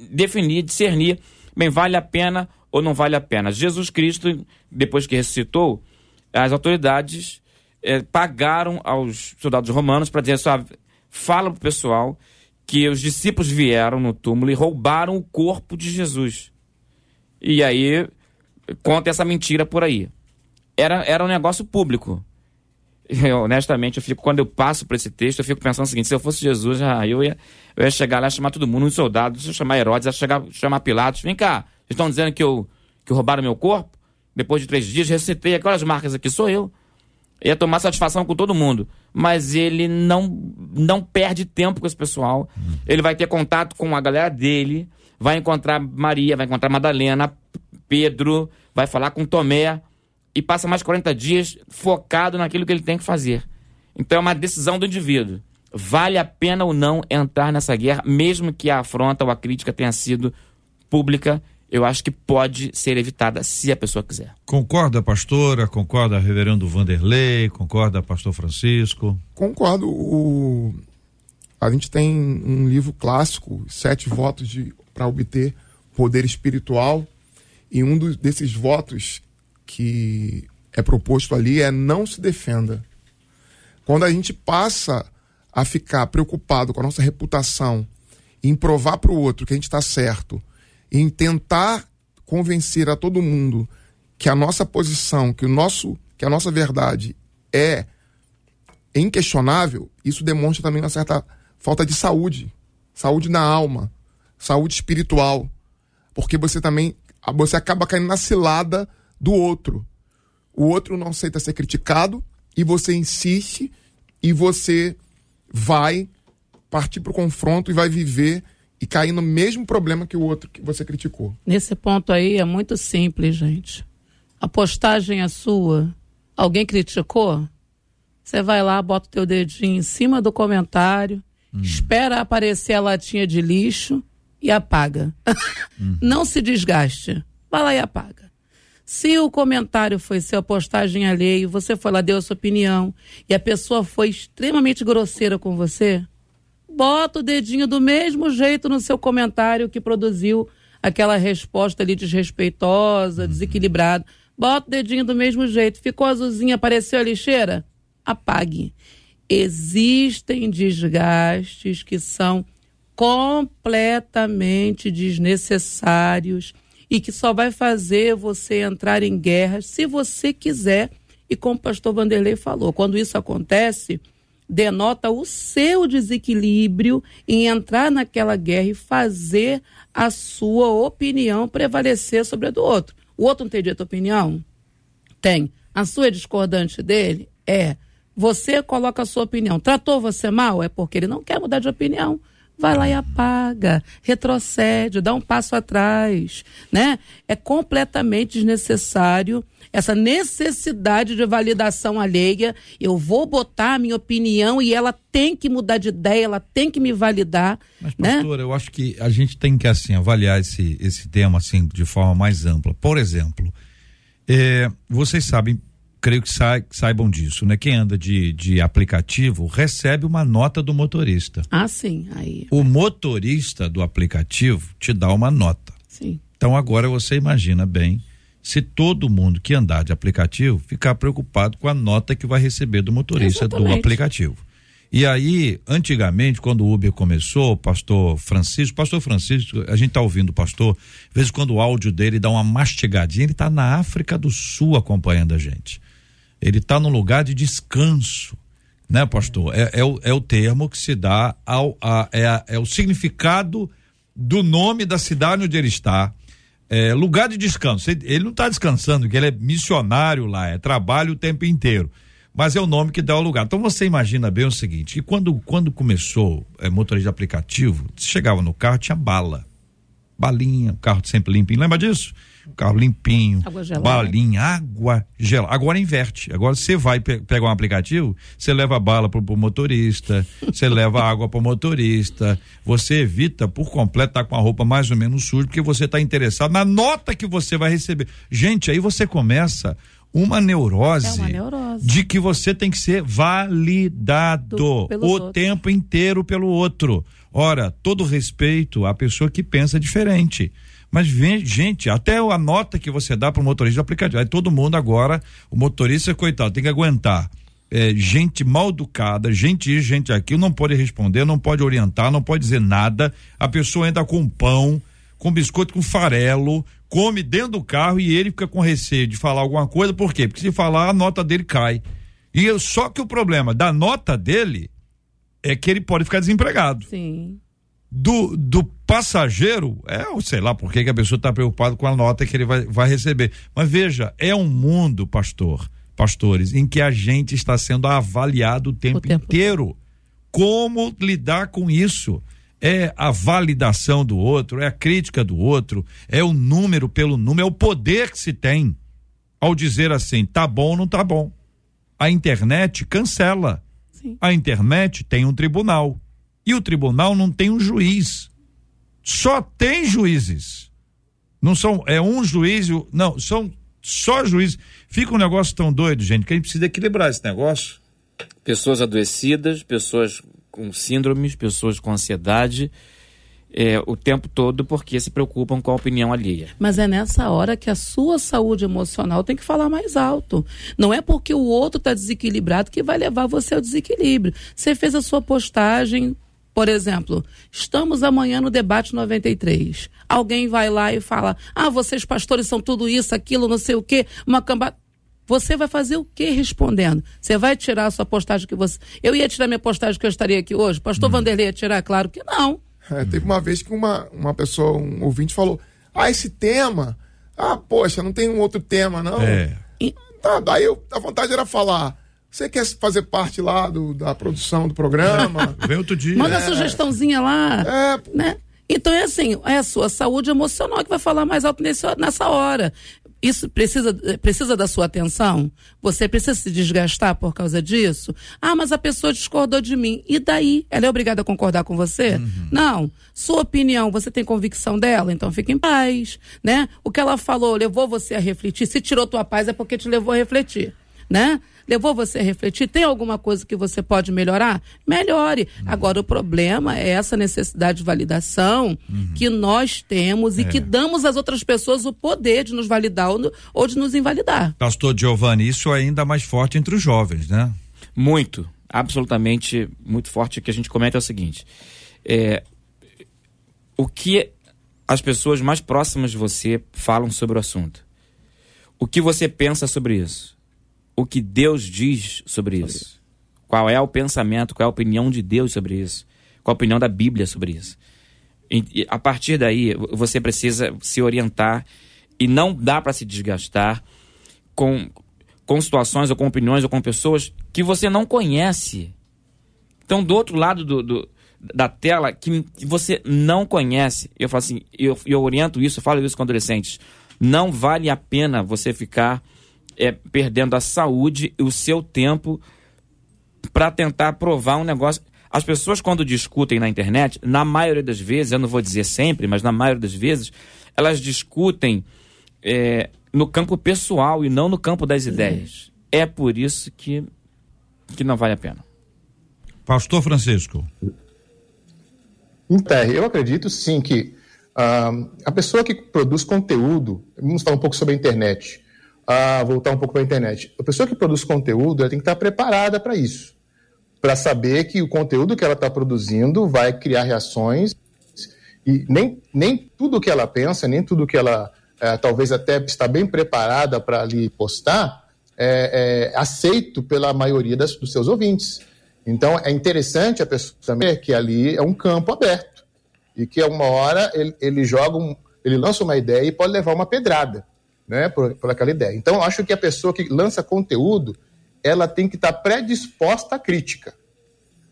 definir, discernir, bem, vale a pena ou não vale a pena. Jesus Cristo, depois que ressuscitou, as autoridades eh, pagaram aos soldados romanos para dizer só, fala para o pessoal que os discípulos vieram no túmulo e roubaram o corpo de Jesus. E aí conta essa mentira por aí. Era, era um negócio público. Eu, honestamente, eu fico, quando eu passo por esse texto, eu fico pensando o seguinte: se eu fosse Jesus, ah, eu, ia, eu ia chegar lá chamar todo mundo, os soldados, ia chamar Herodes, ia chegar, chamar Pilatos. Vem cá, vocês estão dizendo que, eu, que roubaram meu corpo? Depois de três dias, recitei aquelas marcas aqui, sou eu ia tomar satisfação com todo mundo. Mas ele não, não perde tempo com esse pessoal. Ele vai ter contato com a galera dele, vai encontrar Maria, vai encontrar Madalena, Pedro, vai falar com Tomé e passa mais 40 dias focado naquilo que ele tem que fazer. Então é uma decisão do indivíduo. Vale a pena ou não entrar nessa guerra, mesmo que a afronta ou a crítica tenha sido pública? Eu acho que pode ser evitada se a pessoa quiser. Concorda, pastora? Concorda, reverendo Vanderlei? Concorda, pastor Francisco? Concordo. O... A gente tem um livro clássico, Sete Votos de... para obter poder espiritual, e um dos, desses votos que é proposto ali é não se defenda. Quando a gente passa a ficar preocupado com a nossa reputação, em provar para o outro que a gente está certo, em tentar convencer a todo mundo que a nossa posição, que o nosso, que a nossa verdade é inquestionável, isso demonstra também uma certa falta de saúde, saúde na alma, saúde espiritual, porque você também você acaba caindo na cilada do outro. O outro não aceita ser criticado e você insiste e você vai partir para o confronto e vai viver e cair no mesmo problema que o outro que você criticou. Nesse ponto aí é muito simples, gente. A postagem é sua. Alguém criticou? Você vai lá, bota o teu dedinho em cima do comentário, hum. espera aparecer a latinha de lixo e apaga. Hum. Não se desgaste. Vai lá e apaga. Se o comentário foi seu, a postagem alheio, você foi lá, deu a sua opinião, e a pessoa foi extremamente grosseira com você, bota o dedinho do mesmo jeito no seu comentário que produziu aquela resposta ali desrespeitosa, uhum. desequilibrada. Bota o dedinho do mesmo jeito. Ficou azulzinha, apareceu a lixeira? Apague. Existem desgastes que são completamente desnecessários e que só vai fazer você entrar em guerras se você quiser. E como o pastor Vanderlei falou, quando isso acontece, denota o seu desequilíbrio em entrar naquela guerra e fazer a sua opinião prevalecer sobre a do outro. O outro não tem direito à opinião? Tem. A sua é discordante dele? É. Você coloca a sua opinião. Tratou você mal? É porque ele não quer mudar de opinião vai lá e apaga, retrocede, dá um passo atrás, né? É completamente desnecessário essa necessidade de validação alheia. Eu vou botar a minha opinião e ela tem que mudar de ideia, ela tem que me validar. Mas, né? pastora, eu acho que a gente tem que assim avaliar esse esse tema assim de forma mais ampla. Por exemplo, é, vocês sabem creio que, sa saibam disso, né? Quem anda de, de aplicativo recebe uma nota do motorista. Ah, sim. Aí. O motorista do aplicativo te dá uma nota. Sim. Então agora você imagina bem se todo mundo que andar de aplicativo ficar preocupado com a nota que vai receber do motorista Exatamente. do aplicativo. E aí, antigamente, quando o Uber começou, pastor Francisco, pastor Francisco, a gente tá ouvindo o pastor, às vezes quando o áudio dele dá uma mastigadinha, ele tá na África do Sul acompanhando a gente ele está num lugar de descanso, né, pastor? É, é, o, é o termo que se dá ao a, é, é o significado do nome da cidade onde ele está. É, lugar de descanso. Ele não está descansando, que ele é missionário lá, é trabalho o tempo inteiro. Mas é o nome que dá ao lugar. Então você imagina bem o seguinte: que quando, quando começou é, motorista de aplicativo, chegava no carro, tinha bala. Balinha, o carro sempre limpinho. Lembra disso? Carro limpinho, balinha, água gelada. Agora inverte. Agora você vai pe pegar um aplicativo, você leva bala pro, pro motorista, você leva água pro motorista, você evita por completo estar tá com a roupa mais ou menos suja, porque você está interessado na nota que você vai receber. Gente, aí você começa uma neurose, é uma neurose, de que você tem que ser validado Do, o outros. tempo inteiro pelo outro. Ora, todo respeito à pessoa que pensa diferente. Mas vem, gente, até a nota que você dá para o motorista do aplicativo, aí todo mundo agora, o motorista, coitado, tem que aguentar. É, gente mal educada, gente isso, gente aquilo, não pode responder, não pode orientar, não pode dizer nada. A pessoa entra com pão, com biscoito com farelo, come dentro do carro e ele fica com receio de falar alguma coisa, por quê? Porque se falar, a nota dele cai. E eu, só que o problema da nota dele é que ele pode ficar desempregado. Sim do, do passageiro, é, sei lá por que, a pessoa está preocupada com a nota que ele vai, vai receber. Mas veja, é um mundo, pastor, pastores, em que a gente está sendo avaliado o tempo, o tempo inteiro. Como lidar com isso? É a validação do outro, é a crítica do outro, é o número pelo número, é o poder que se tem ao dizer assim, tá bom ou não tá bom. A internet cancela. Sim. A internet tem um tribunal e o tribunal não tem um juiz. Só tem juízes. Não são, é um juiz, não, são só juízes. Fica um negócio tão doido, gente, que a gente precisa equilibrar esse negócio. Pessoas adoecidas, pessoas com síndromes, pessoas com ansiedade, é, o tempo todo porque se preocupam com a opinião alheia. Mas é nessa hora que a sua saúde emocional tem que falar mais alto. Não é porque o outro está desequilibrado que vai levar você ao desequilíbrio. Você fez a sua postagem, por exemplo, estamos amanhã no debate 93. Alguém vai lá e fala: ah, vocês pastores são tudo isso, aquilo, não sei o quê, uma cambada. Você vai fazer o que respondendo? Você vai tirar a sua postagem que você. Eu ia tirar minha postagem que eu estaria aqui hoje? Pastor hum. Vanderlei ia tirar? Claro que não. É, teve uma vez que uma, uma pessoa, um ouvinte, falou: Ah, esse tema. Ah, poxa, não tem um outro tema, não. É. Tá, daí eu, a vontade era falar. Você quer fazer parte lá do, da produção do programa? Vem outro dia. Manda é. sugestãozinha lá. É. Né? Então é assim, é a sua saúde emocional que vai falar mais alto nesse, nessa hora isso precisa, precisa da sua atenção? Você precisa se desgastar por causa disso? Ah, mas a pessoa discordou de mim. E daí? Ela é obrigada a concordar com você? Uhum. Não. Sua opinião, você tem convicção dela? Então fique em paz, né? O que ela falou levou você a refletir. Se tirou tua paz é porque te levou a refletir, né? levou você a refletir? Tem alguma coisa que você pode melhorar? Melhore. Uhum. Agora, o problema é essa necessidade de validação uhum. que nós temos e é. que damos às outras pessoas o poder de nos validar ou, ou de nos invalidar. Pastor Giovanni, isso é ainda mais forte entre os jovens, né? Muito. Absolutamente muito forte. O que a gente comenta é o seguinte: é, o que as pessoas mais próximas de você falam sobre o assunto? O que você pensa sobre isso? O que Deus diz sobre isso. Qual é o pensamento, qual é a opinião de Deus sobre isso? Qual a opinião da Bíblia sobre isso? E, a partir daí, você precisa se orientar e não dá para se desgastar com, com situações ou com opiniões ou com pessoas que você não conhece. Então, do outro lado do, do da tela que, que, você não conhece, eu falo assim, eu, eu oriento isso, eu falo isso com adolescentes. Não vale a pena você ficar é, perdendo a saúde e o seu tempo para tentar provar um negócio. As pessoas, quando discutem na internet, na maioria das vezes, eu não vou dizer sempre, mas na maioria das vezes, elas discutem é, no campo pessoal e não no campo das ideias. É por isso que, que não vale a pena. Pastor Francisco. Então, eu acredito sim que uh, a pessoa que produz conteúdo, vamos falar um pouco sobre a internet a voltar um pouco para a internet. A pessoa que produz conteúdo ela tem que estar preparada para isso, para saber que o conteúdo que ela está produzindo vai criar reações e nem, nem tudo que ela pensa, nem tudo que ela é, talvez até está bem preparada para ali postar é, é, aceito pela maioria das, dos seus ouvintes. Então é interessante a pessoa saber que ali é um campo aberto e que uma hora ele, ele joga um, ele lança uma ideia e pode levar uma pedrada né, por, por aquela ideia. Então, acho que a pessoa que lança conteúdo, ela tem que estar tá predisposta à crítica.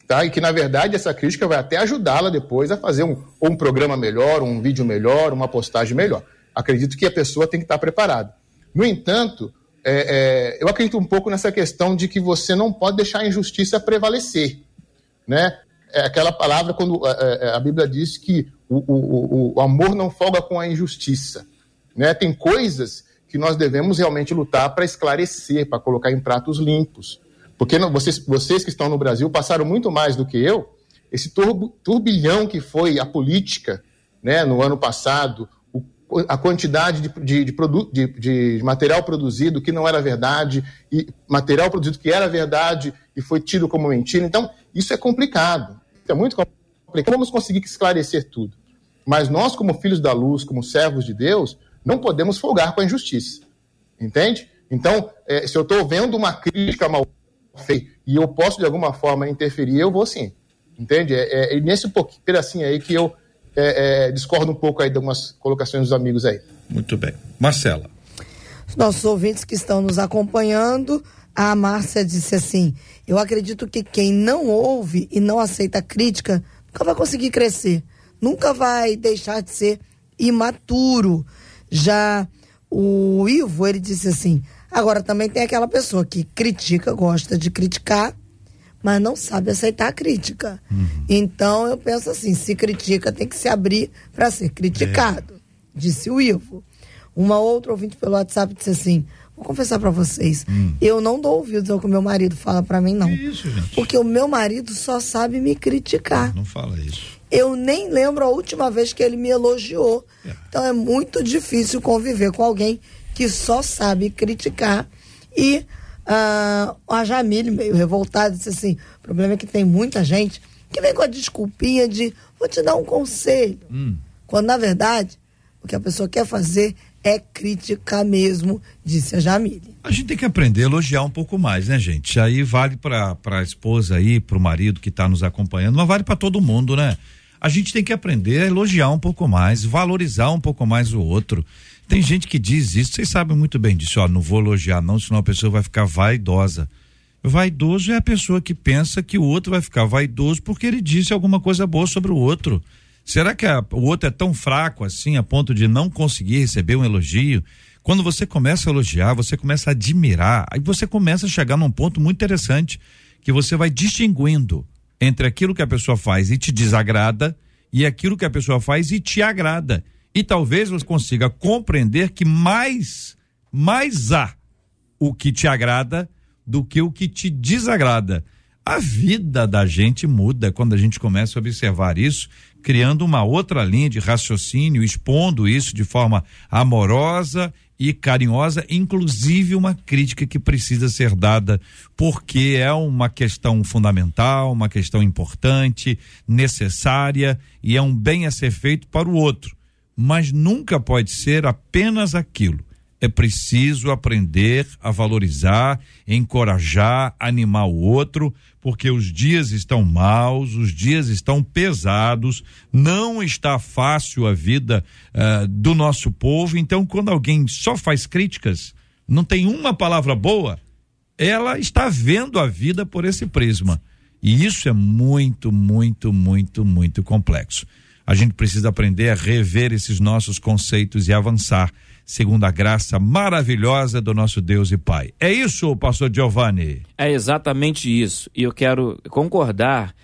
Tá? E que, na verdade, essa crítica vai até ajudá-la depois a fazer um, um programa melhor, um vídeo melhor, uma postagem melhor. Acredito que a pessoa tem que estar tá preparada. No entanto, é, é, eu acredito um pouco nessa questão de que você não pode deixar a injustiça prevalecer. Né? É aquela palavra quando é, é a Bíblia diz que o, o, o amor não folga com a injustiça. Né? Tem coisas que nós devemos realmente lutar para esclarecer, para colocar em pratos limpos. Porque não, vocês, vocês que estão no Brasil passaram muito mais do que eu. Esse turbilhão que foi a política né, no ano passado, o, a quantidade de, de, de, produ, de material produzido que não era verdade, e material produzido que era verdade e foi tido como mentira. Então, isso é complicado. É muito complicado. Vamos conseguir esclarecer tudo. Mas nós, como filhos da luz, como servos de Deus, não podemos folgar com a injustiça. Entende? Então, é, se eu estou vendo uma crítica mal feita e eu posso de alguma forma interferir, eu vou sim. Entende? É, é nesse pouquinho, pedacinho aí que eu é, é, discordo um pouco aí de algumas colocações dos amigos aí. Muito bem. Marcela. Os nossos ouvintes que estão nos acompanhando, a Márcia disse assim: Eu acredito que quem não ouve e não aceita crítica nunca vai conseguir crescer, nunca vai deixar de ser imaturo. Já o Ivo, ele disse assim: agora também tem aquela pessoa que critica, gosta de criticar, mas não sabe aceitar a crítica. Uhum. Então eu penso assim: se critica, tem que se abrir para ser criticado. disse o Ivo. Uma outra ouvinte pelo WhatsApp disse assim: Vou confessar para vocês, hum. eu não dou ouvidos ao que o meu marido fala para mim, não. Que isso, gente? Porque o meu marido só sabe me criticar. Não, não fala isso. Eu nem lembro a última vez que ele me elogiou. É. Então é muito difícil conviver com alguém que só sabe criticar. E uh, a Jamile, meio revoltada, disse assim: o problema é que tem muita gente que vem com a desculpinha de vou te dar um conselho. Hum. Quando, na verdade, o que a pessoa quer fazer é crítica mesmo, disse a Jamile. A gente tem que aprender a elogiar um pouco mais, né, gente? Aí vale para a esposa aí, para o marido que está nos acompanhando, mas vale para todo mundo, né? A gente tem que aprender a elogiar um pouco mais, valorizar um pouco mais o outro. Tem gente que diz isso, vocês sabem muito bem disso, ó, não vou elogiar não, senão a pessoa vai ficar vaidosa. Vaidoso é a pessoa que pensa que o outro vai ficar vaidoso porque ele disse alguma coisa boa sobre o outro. Será que a, o outro é tão fraco assim a ponto de não conseguir receber um elogio? Quando você começa a elogiar, você começa a admirar, aí você começa a chegar num ponto muito interessante que você vai distinguindo entre aquilo que a pessoa faz e te desagrada e aquilo que a pessoa faz e te agrada. E talvez você consiga compreender que mais mais há o que te agrada do que o que te desagrada. A vida da gente muda quando a gente começa a observar isso criando uma outra linha de raciocínio, expondo isso de forma amorosa e carinhosa, inclusive uma crítica que precisa ser dada, porque é uma questão fundamental, uma questão importante, necessária e é um bem a ser feito para o outro. Mas nunca pode ser apenas aquilo é preciso aprender a valorizar, encorajar, animar o outro, porque os dias estão maus, os dias estão pesados, não está fácil a vida uh, do nosso povo. Então, quando alguém só faz críticas, não tem uma palavra boa, ela está vendo a vida por esse prisma. E isso é muito, muito, muito, muito complexo. A gente precisa aprender a rever esses nossos conceitos e avançar segundo a graça maravilhosa do nosso Deus e Pai. É isso, pastor Giovanni? É exatamente isso. E eu quero concordar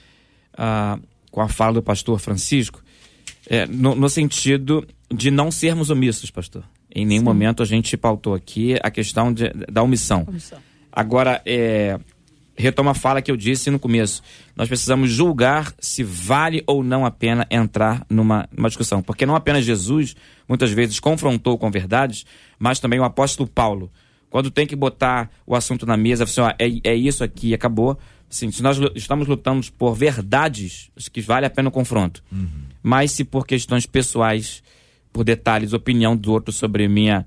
ah, com a fala do pastor Francisco, é, no, no, sentido de não sermos omissos, pastor. Em nenhum Sim. momento a gente pautou aqui a questão de, da omissão. omissão. Agora, é, retoma a fala que eu disse no começo. Nós precisamos julgar se vale ou não a pena entrar numa, numa discussão. Porque não apenas Jesus, muitas vezes, confrontou com verdades, mas também o apóstolo Paulo. Quando tem que botar o assunto na mesa, assim, ó, é, é isso aqui, acabou. Assim, se nós estamos lutando por verdades, acho que vale a pena o confronto. Uhum. Mas se por questões pessoais, por detalhes, opinião do outro sobre minha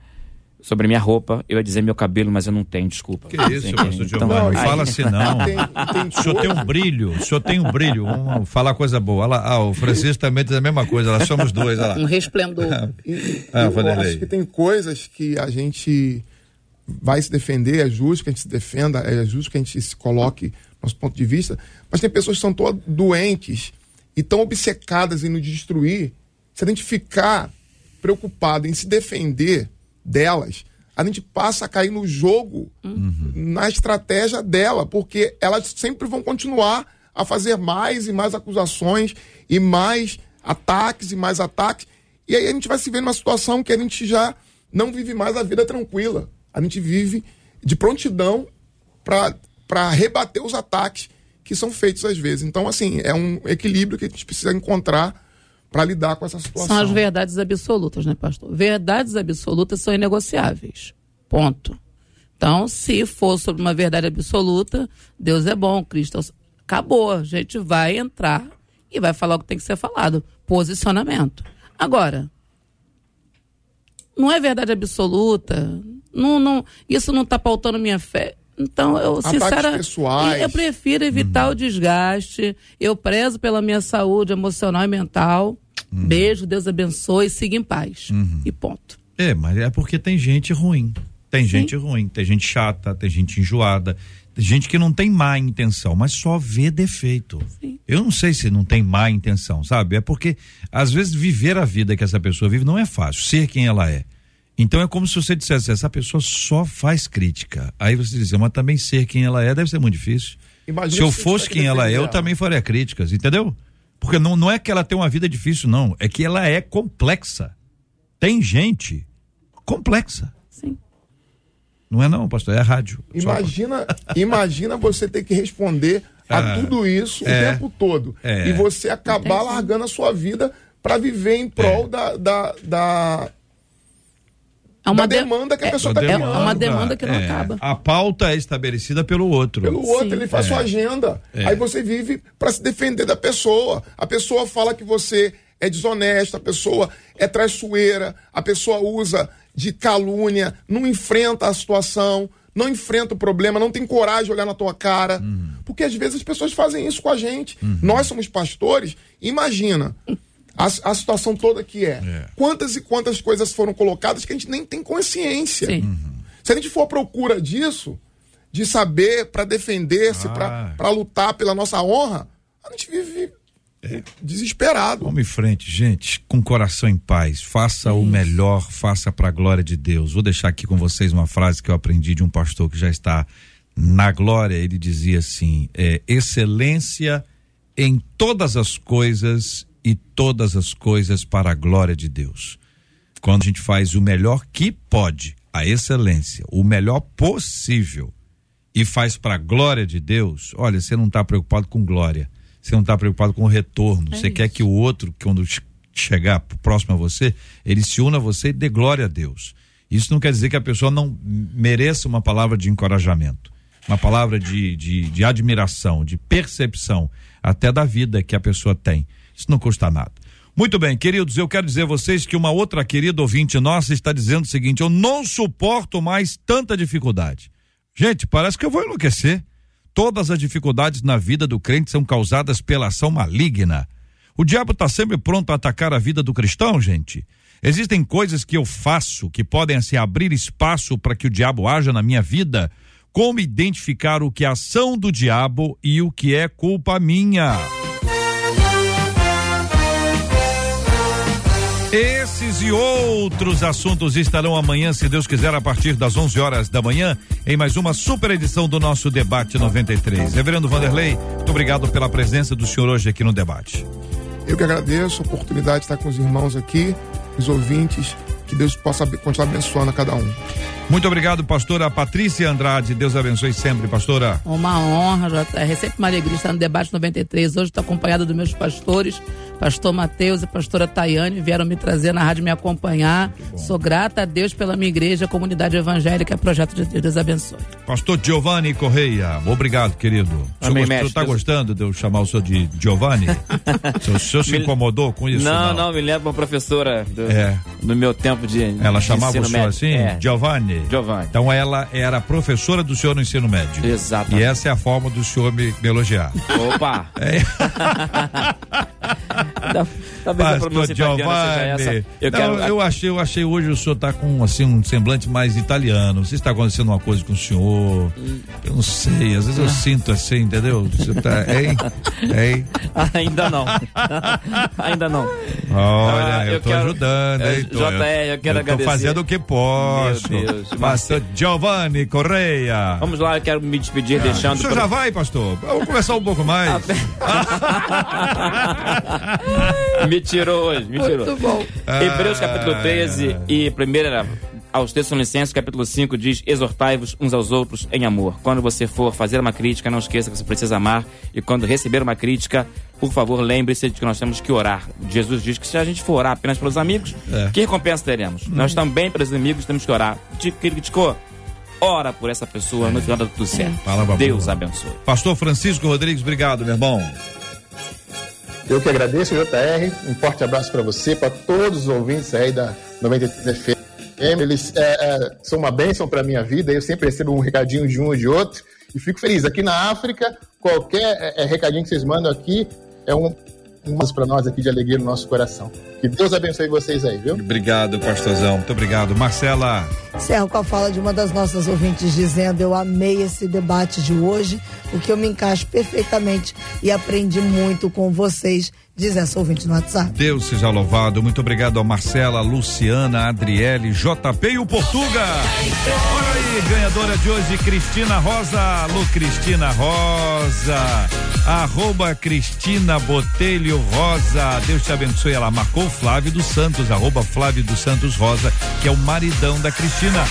sobre minha roupa, eu ia dizer meu cabelo, mas eu não tenho, desculpa. Que isso, então, pastor Giovanni, não, aí... fala assim não. Tem, tem o senhor tem um brilho, o senhor tem um brilho, vamos falar coisa boa. Olha lá, ah, o Francisco também diz a mesma coisa, nós somos dois, olha lá. Um resplendor. E, ah, eu acho que tem coisas que a gente vai se defender, é justo que a gente se defenda, é justo que a gente se coloque nosso ponto de vista, mas tem pessoas que são todas doentes e tão obcecadas em nos destruir, se a gente ficar preocupado em se defender, delas, a gente passa a cair no jogo, uhum. na estratégia dela, porque elas sempre vão continuar a fazer mais e mais acusações e mais ataques e mais ataques. E aí a gente vai se ver numa situação que a gente já não vive mais a vida tranquila. A gente vive de prontidão para rebater os ataques que são feitos às vezes. Então, assim, é um equilíbrio que a gente precisa encontrar para lidar com essa situação. São as verdades absolutas, né, pastor? Verdades absolutas são inegociáveis. Ponto. Então, se for sobre uma verdade absoluta, Deus é bom, Cristo. É acabou. A gente vai entrar e vai falar o que tem que ser falado. Posicionamento. Agora, não é verdade absoluta. Não, não, isso não está pautando minha fé. Então, eu, sinceramente, eu prefiro evitar uhum. o desgaste. Eu prezo pela minha saúde emocional e mental. Uhum. Beijo, Deus abençoe, siga em paz. Uhum. E ponto. É, mas é porque tem gente ruim. Tem Sim. gente ruim, tem gente chata, tem gente enjoada, tem gente que não tem má intenção, mas só vê defeito. Sim. Eu não sei se não tem má intenção, sabe? É porque às vezes viver a vida que essa pessoa vive não é fácil, ser quem ela é. Então é como se você dissesse, essa pessoa só faz crítica. Aí você diz, mas também ser quem ela é deve ser muito difícil. Imagina se eu fosse quem ela é, eu também faria críticas, entendeu? Porque não, não é que ela tem uma vida difícil, não. É que ela é complexa. tem gente complexa. Sim. Não é não, pastor, é a rádio. Imagina, imagina você ter que responder a Ah, tudo isso é. o tempo todo. É. E você acabar largando a sua vida para viver em prol da, da, da, É uma da de- demanda que a é- pessoa está é criando. uma demanda que não é, acaba. A pauta é estabelecida pelo outro. Pelo outro, Sim. ele faz É. sua agenda. É. Aí você vive para se defender da pessoa. A pessoa fala que você é desonesto, a pessoa é traiçoeira, a pessoa usa de calúnia, não enfrenta a situação, não enfrenta o problema, não tem coragem de olhar na tua cara. Uhum. Porque às vezes as pessoas fazem isso com a gente. Nós somos pastores, imagina. A, a situação toda que é. É. Quantas e quantas coisas foram colocadas que a gente nem tem consciência. Sim. Se a gente for à procura disso, de saber para defender-se, Ah. para lutar pela nossa honra, a gente vive desesperado. Vamos em frente, gente, com o coração em paz. Faça o melhor, faça para a glória de Deus. Vou deixar aqui com vocês uma frase que eu aprendi de um pastor que já está na glória. Ele dizia assim: é, excelência em todas as coisas e todas as coisas para a glória de Deus. Quando a gente faz o melhor que pode, a excelência, o melhor possível e faz para a glória de Deus, olha, você não está preocupado com glória, você não está preocupado com o retorno, É você quer que o outro, quando che- chegar próximo a você, ele se una a você e dê glória a Deus. Isso não quer dizer que a pessoa não mereça uma palavra de encorajamento, uma palavra de, de, de admiração, de percepção, até da vida que a pessoa tem. Isso não custa nada. Muito bem, queridos, eu quero dizer a vocês que uma outra querida ouvinte nossa está dizendo o seguinte: eu não suporto mais tanta dificuldade. Gente, parece que eu vou enlouquecer. Todas as dificuldades na vida do crente são causadas pela ação maligna. O diabo está sempre pronto a atacar a vida do cristão, gente. Existem coisas que eu faço que podem assim abrir espaço para que o diabo haja na minha vida. Como identificar o que é ação do diabo e o que é culpa minha? Esses e outros assuntos estarão amanhã, se Deus quiser, a partir das 11 horas da manhã, em mais uma super edição do nosso Debate 93. Reverendo Vanderlei, muito obrigado pela presença do senhor hoje aqui no debate. Eu que agradeço a oportunidade de estar com os irmãos aqui, os ouvintes, que Deus possa continuar abençoando a cada um. Muito obrigado, pastora Patrícia Andrade. Deus abençoe sempre, pastora. Uma honra, JR. Sempre uma alegria estar no Debate 93. Hoje estou acompanhado dos meus pastores, pastor Mateus e pastora Tayane, vieram me trazer na rádio me acompanhar. Sou grata a Deus pela minha igreja, comunidade evangélica, projeto de Deus. Deus abençoe. Pastor Giovanni Correia, obrigado, querido. O senhor, Amém, gost- mestre. está gostando de eu chamar o senhor de Giovanni? o senhor, o senhor se incomodou com isso? não, não, me lembra uma professora do, É. do meu tempo de. Ela de chamava o senhor médio. assim? É. Giovanni? Giovanni. Então ela era professora do senhor no ensino médio. Exatamente. E essa é a forma do senhor me, me elogiar. Opa! É. Talvez a Pastor pronúncia italiana seja essa. Giovanni. Eu Não, quero. eu achei, eu achei hoje o senhor tá com assim um semblante mais italiano. Se está acontecendo uma coisa com o senhor, eu não sei. Às vezes eu sinto assim, entendeu? Você tá, hein? Hein? Ainda não. Ainda não. Olha, Ah, eu, eu tô quero- ajudando, É, hein? Tô, JR, eu quero tô agradecer. fazendo o que posso. Meu Deus, Pastor Giovanni Correia. Vamos lá, eu quero me despedir o deixando. senhor já vai, pastor? Vamos conversar um pouco mais. me tirou hoje, me tirou. Muito bom. Hebreus capítulo Ah. 13 e primeira aos Tessalonicenses capítulo 5 diz: Exortai-vos uns aos outros em amor. Quando você for fazer uma crítica, não esqueça que você precisa amar. E quando receber uma crítica, por favor, lembre-se de que nós temos que orar. Jesus diz que se a gente for orar apenas pelos amigos, É. que recompensa teremos? Nós também, pelos inimigos, temos que orar. Te criticou? Ora por essa pessoa, no final dá tudo certo. Palavra Deus abençoe. Pastor Francisco Rodrigues, obrigado, meu irmão. Eu que agradeço, JR. Um forte abraço para você, para todos os ouvintes aí da 93 FM. Eles é, é, são uma bênção para minha vida. Eu sempre recebo um recadinho de um ou de outro e fico feliz. Aqui na África, qualquer é, é, recadinho que vocês mandam aqui é um um para nós aqui de alegria no nosso coração. Que Deus abençoe vocês aí, viu? Obrigado, pastorzão. Muito obrigado. Marcela, Encerro com a fala de uma das nossas ouvintes dizendo: Eu amei esse debate de hoje, porque eu me encaixo perfeitamente e aprendi muito com vocês Diz essa ouvinte no WhatsApp. Deus seja louvado. Muito obrigado a Marcela, Luciana, Adriele, JP e o Portuga. Olha aí, ganhadora de hoje, Cristina Rosa. Alô, Cristina Rosa. Arroba Cristina Botelho Rosa. Deus te abençoe. Ela marcou Flávio dos Santos, arroba Flávio dos Santos Rosa, que é o maridão da Cristina.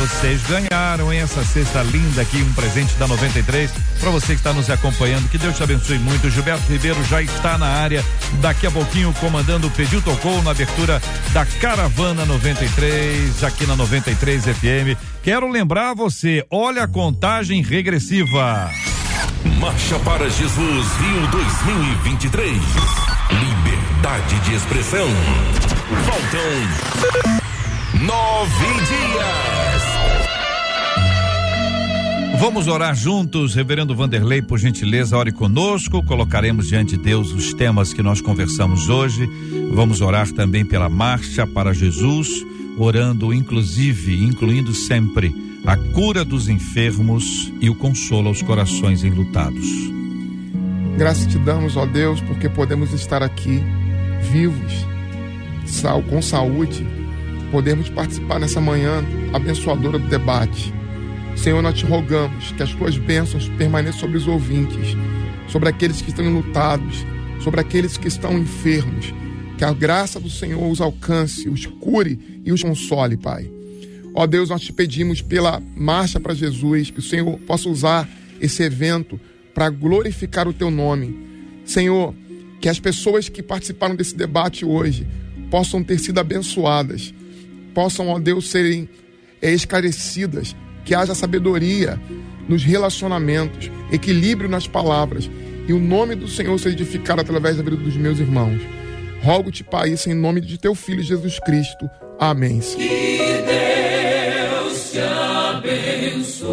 Vocês ganharam hein, essa cesta linda aqui, um presente da 93 para você que está nos acompanhando. Que Deus te abençoe muito. Gilberto Ribeiro já está na área. Daqui a pouquinho comandando o Pediu Tocou na abertura da Caravana 93 aqui na 93 FM. Quero lembrar você, olha a contagem regressiva. Marcha para Jesus Rio 2023. Liberdade de expressão. Faltam nove dias. Vamos orar juntos, Reverendo Vanderlei, por gentileza, ore conosco. Colocaremos diante de Deus os temas que nós conversamos hoje. Vamos orar também pela marcha para Jesus, orando inclusive, incluindo sempre a cura dos enfermos e o consolo aos corações enlutados. Graças te damos, ó Deus, porque podemos estar aqui vivos, com saúde, podemos participar nessa manhã abençoadora do debate. Senhor, nós te rogamos que as tuas bênçãos permaneçam sobre os ouvintes, sobre aqueles que estão lutados, sobre aqueles que estão enfermos. Que a graça do Senhor os alcance, os cure e os console, Pai. Ó Deus, nós te pedimos pela marcha para Jesus, que o Senhor possa usar esse evento para glorificar o teu nome. Senhor, que as pessoas que participaram desse debate hoje possam ter sido abençoadas, possam, ó Deus, serem é, esclarecidas que haja sabedoria nos relacionamentos, equilíbrio nas palavras e o nome do Senhor seja edificado através da vida dos meus irmãos. Rogo-te, Pai, isso em nome de teu Filho Jesus Cristo. Amém. Que Deus te abençoe.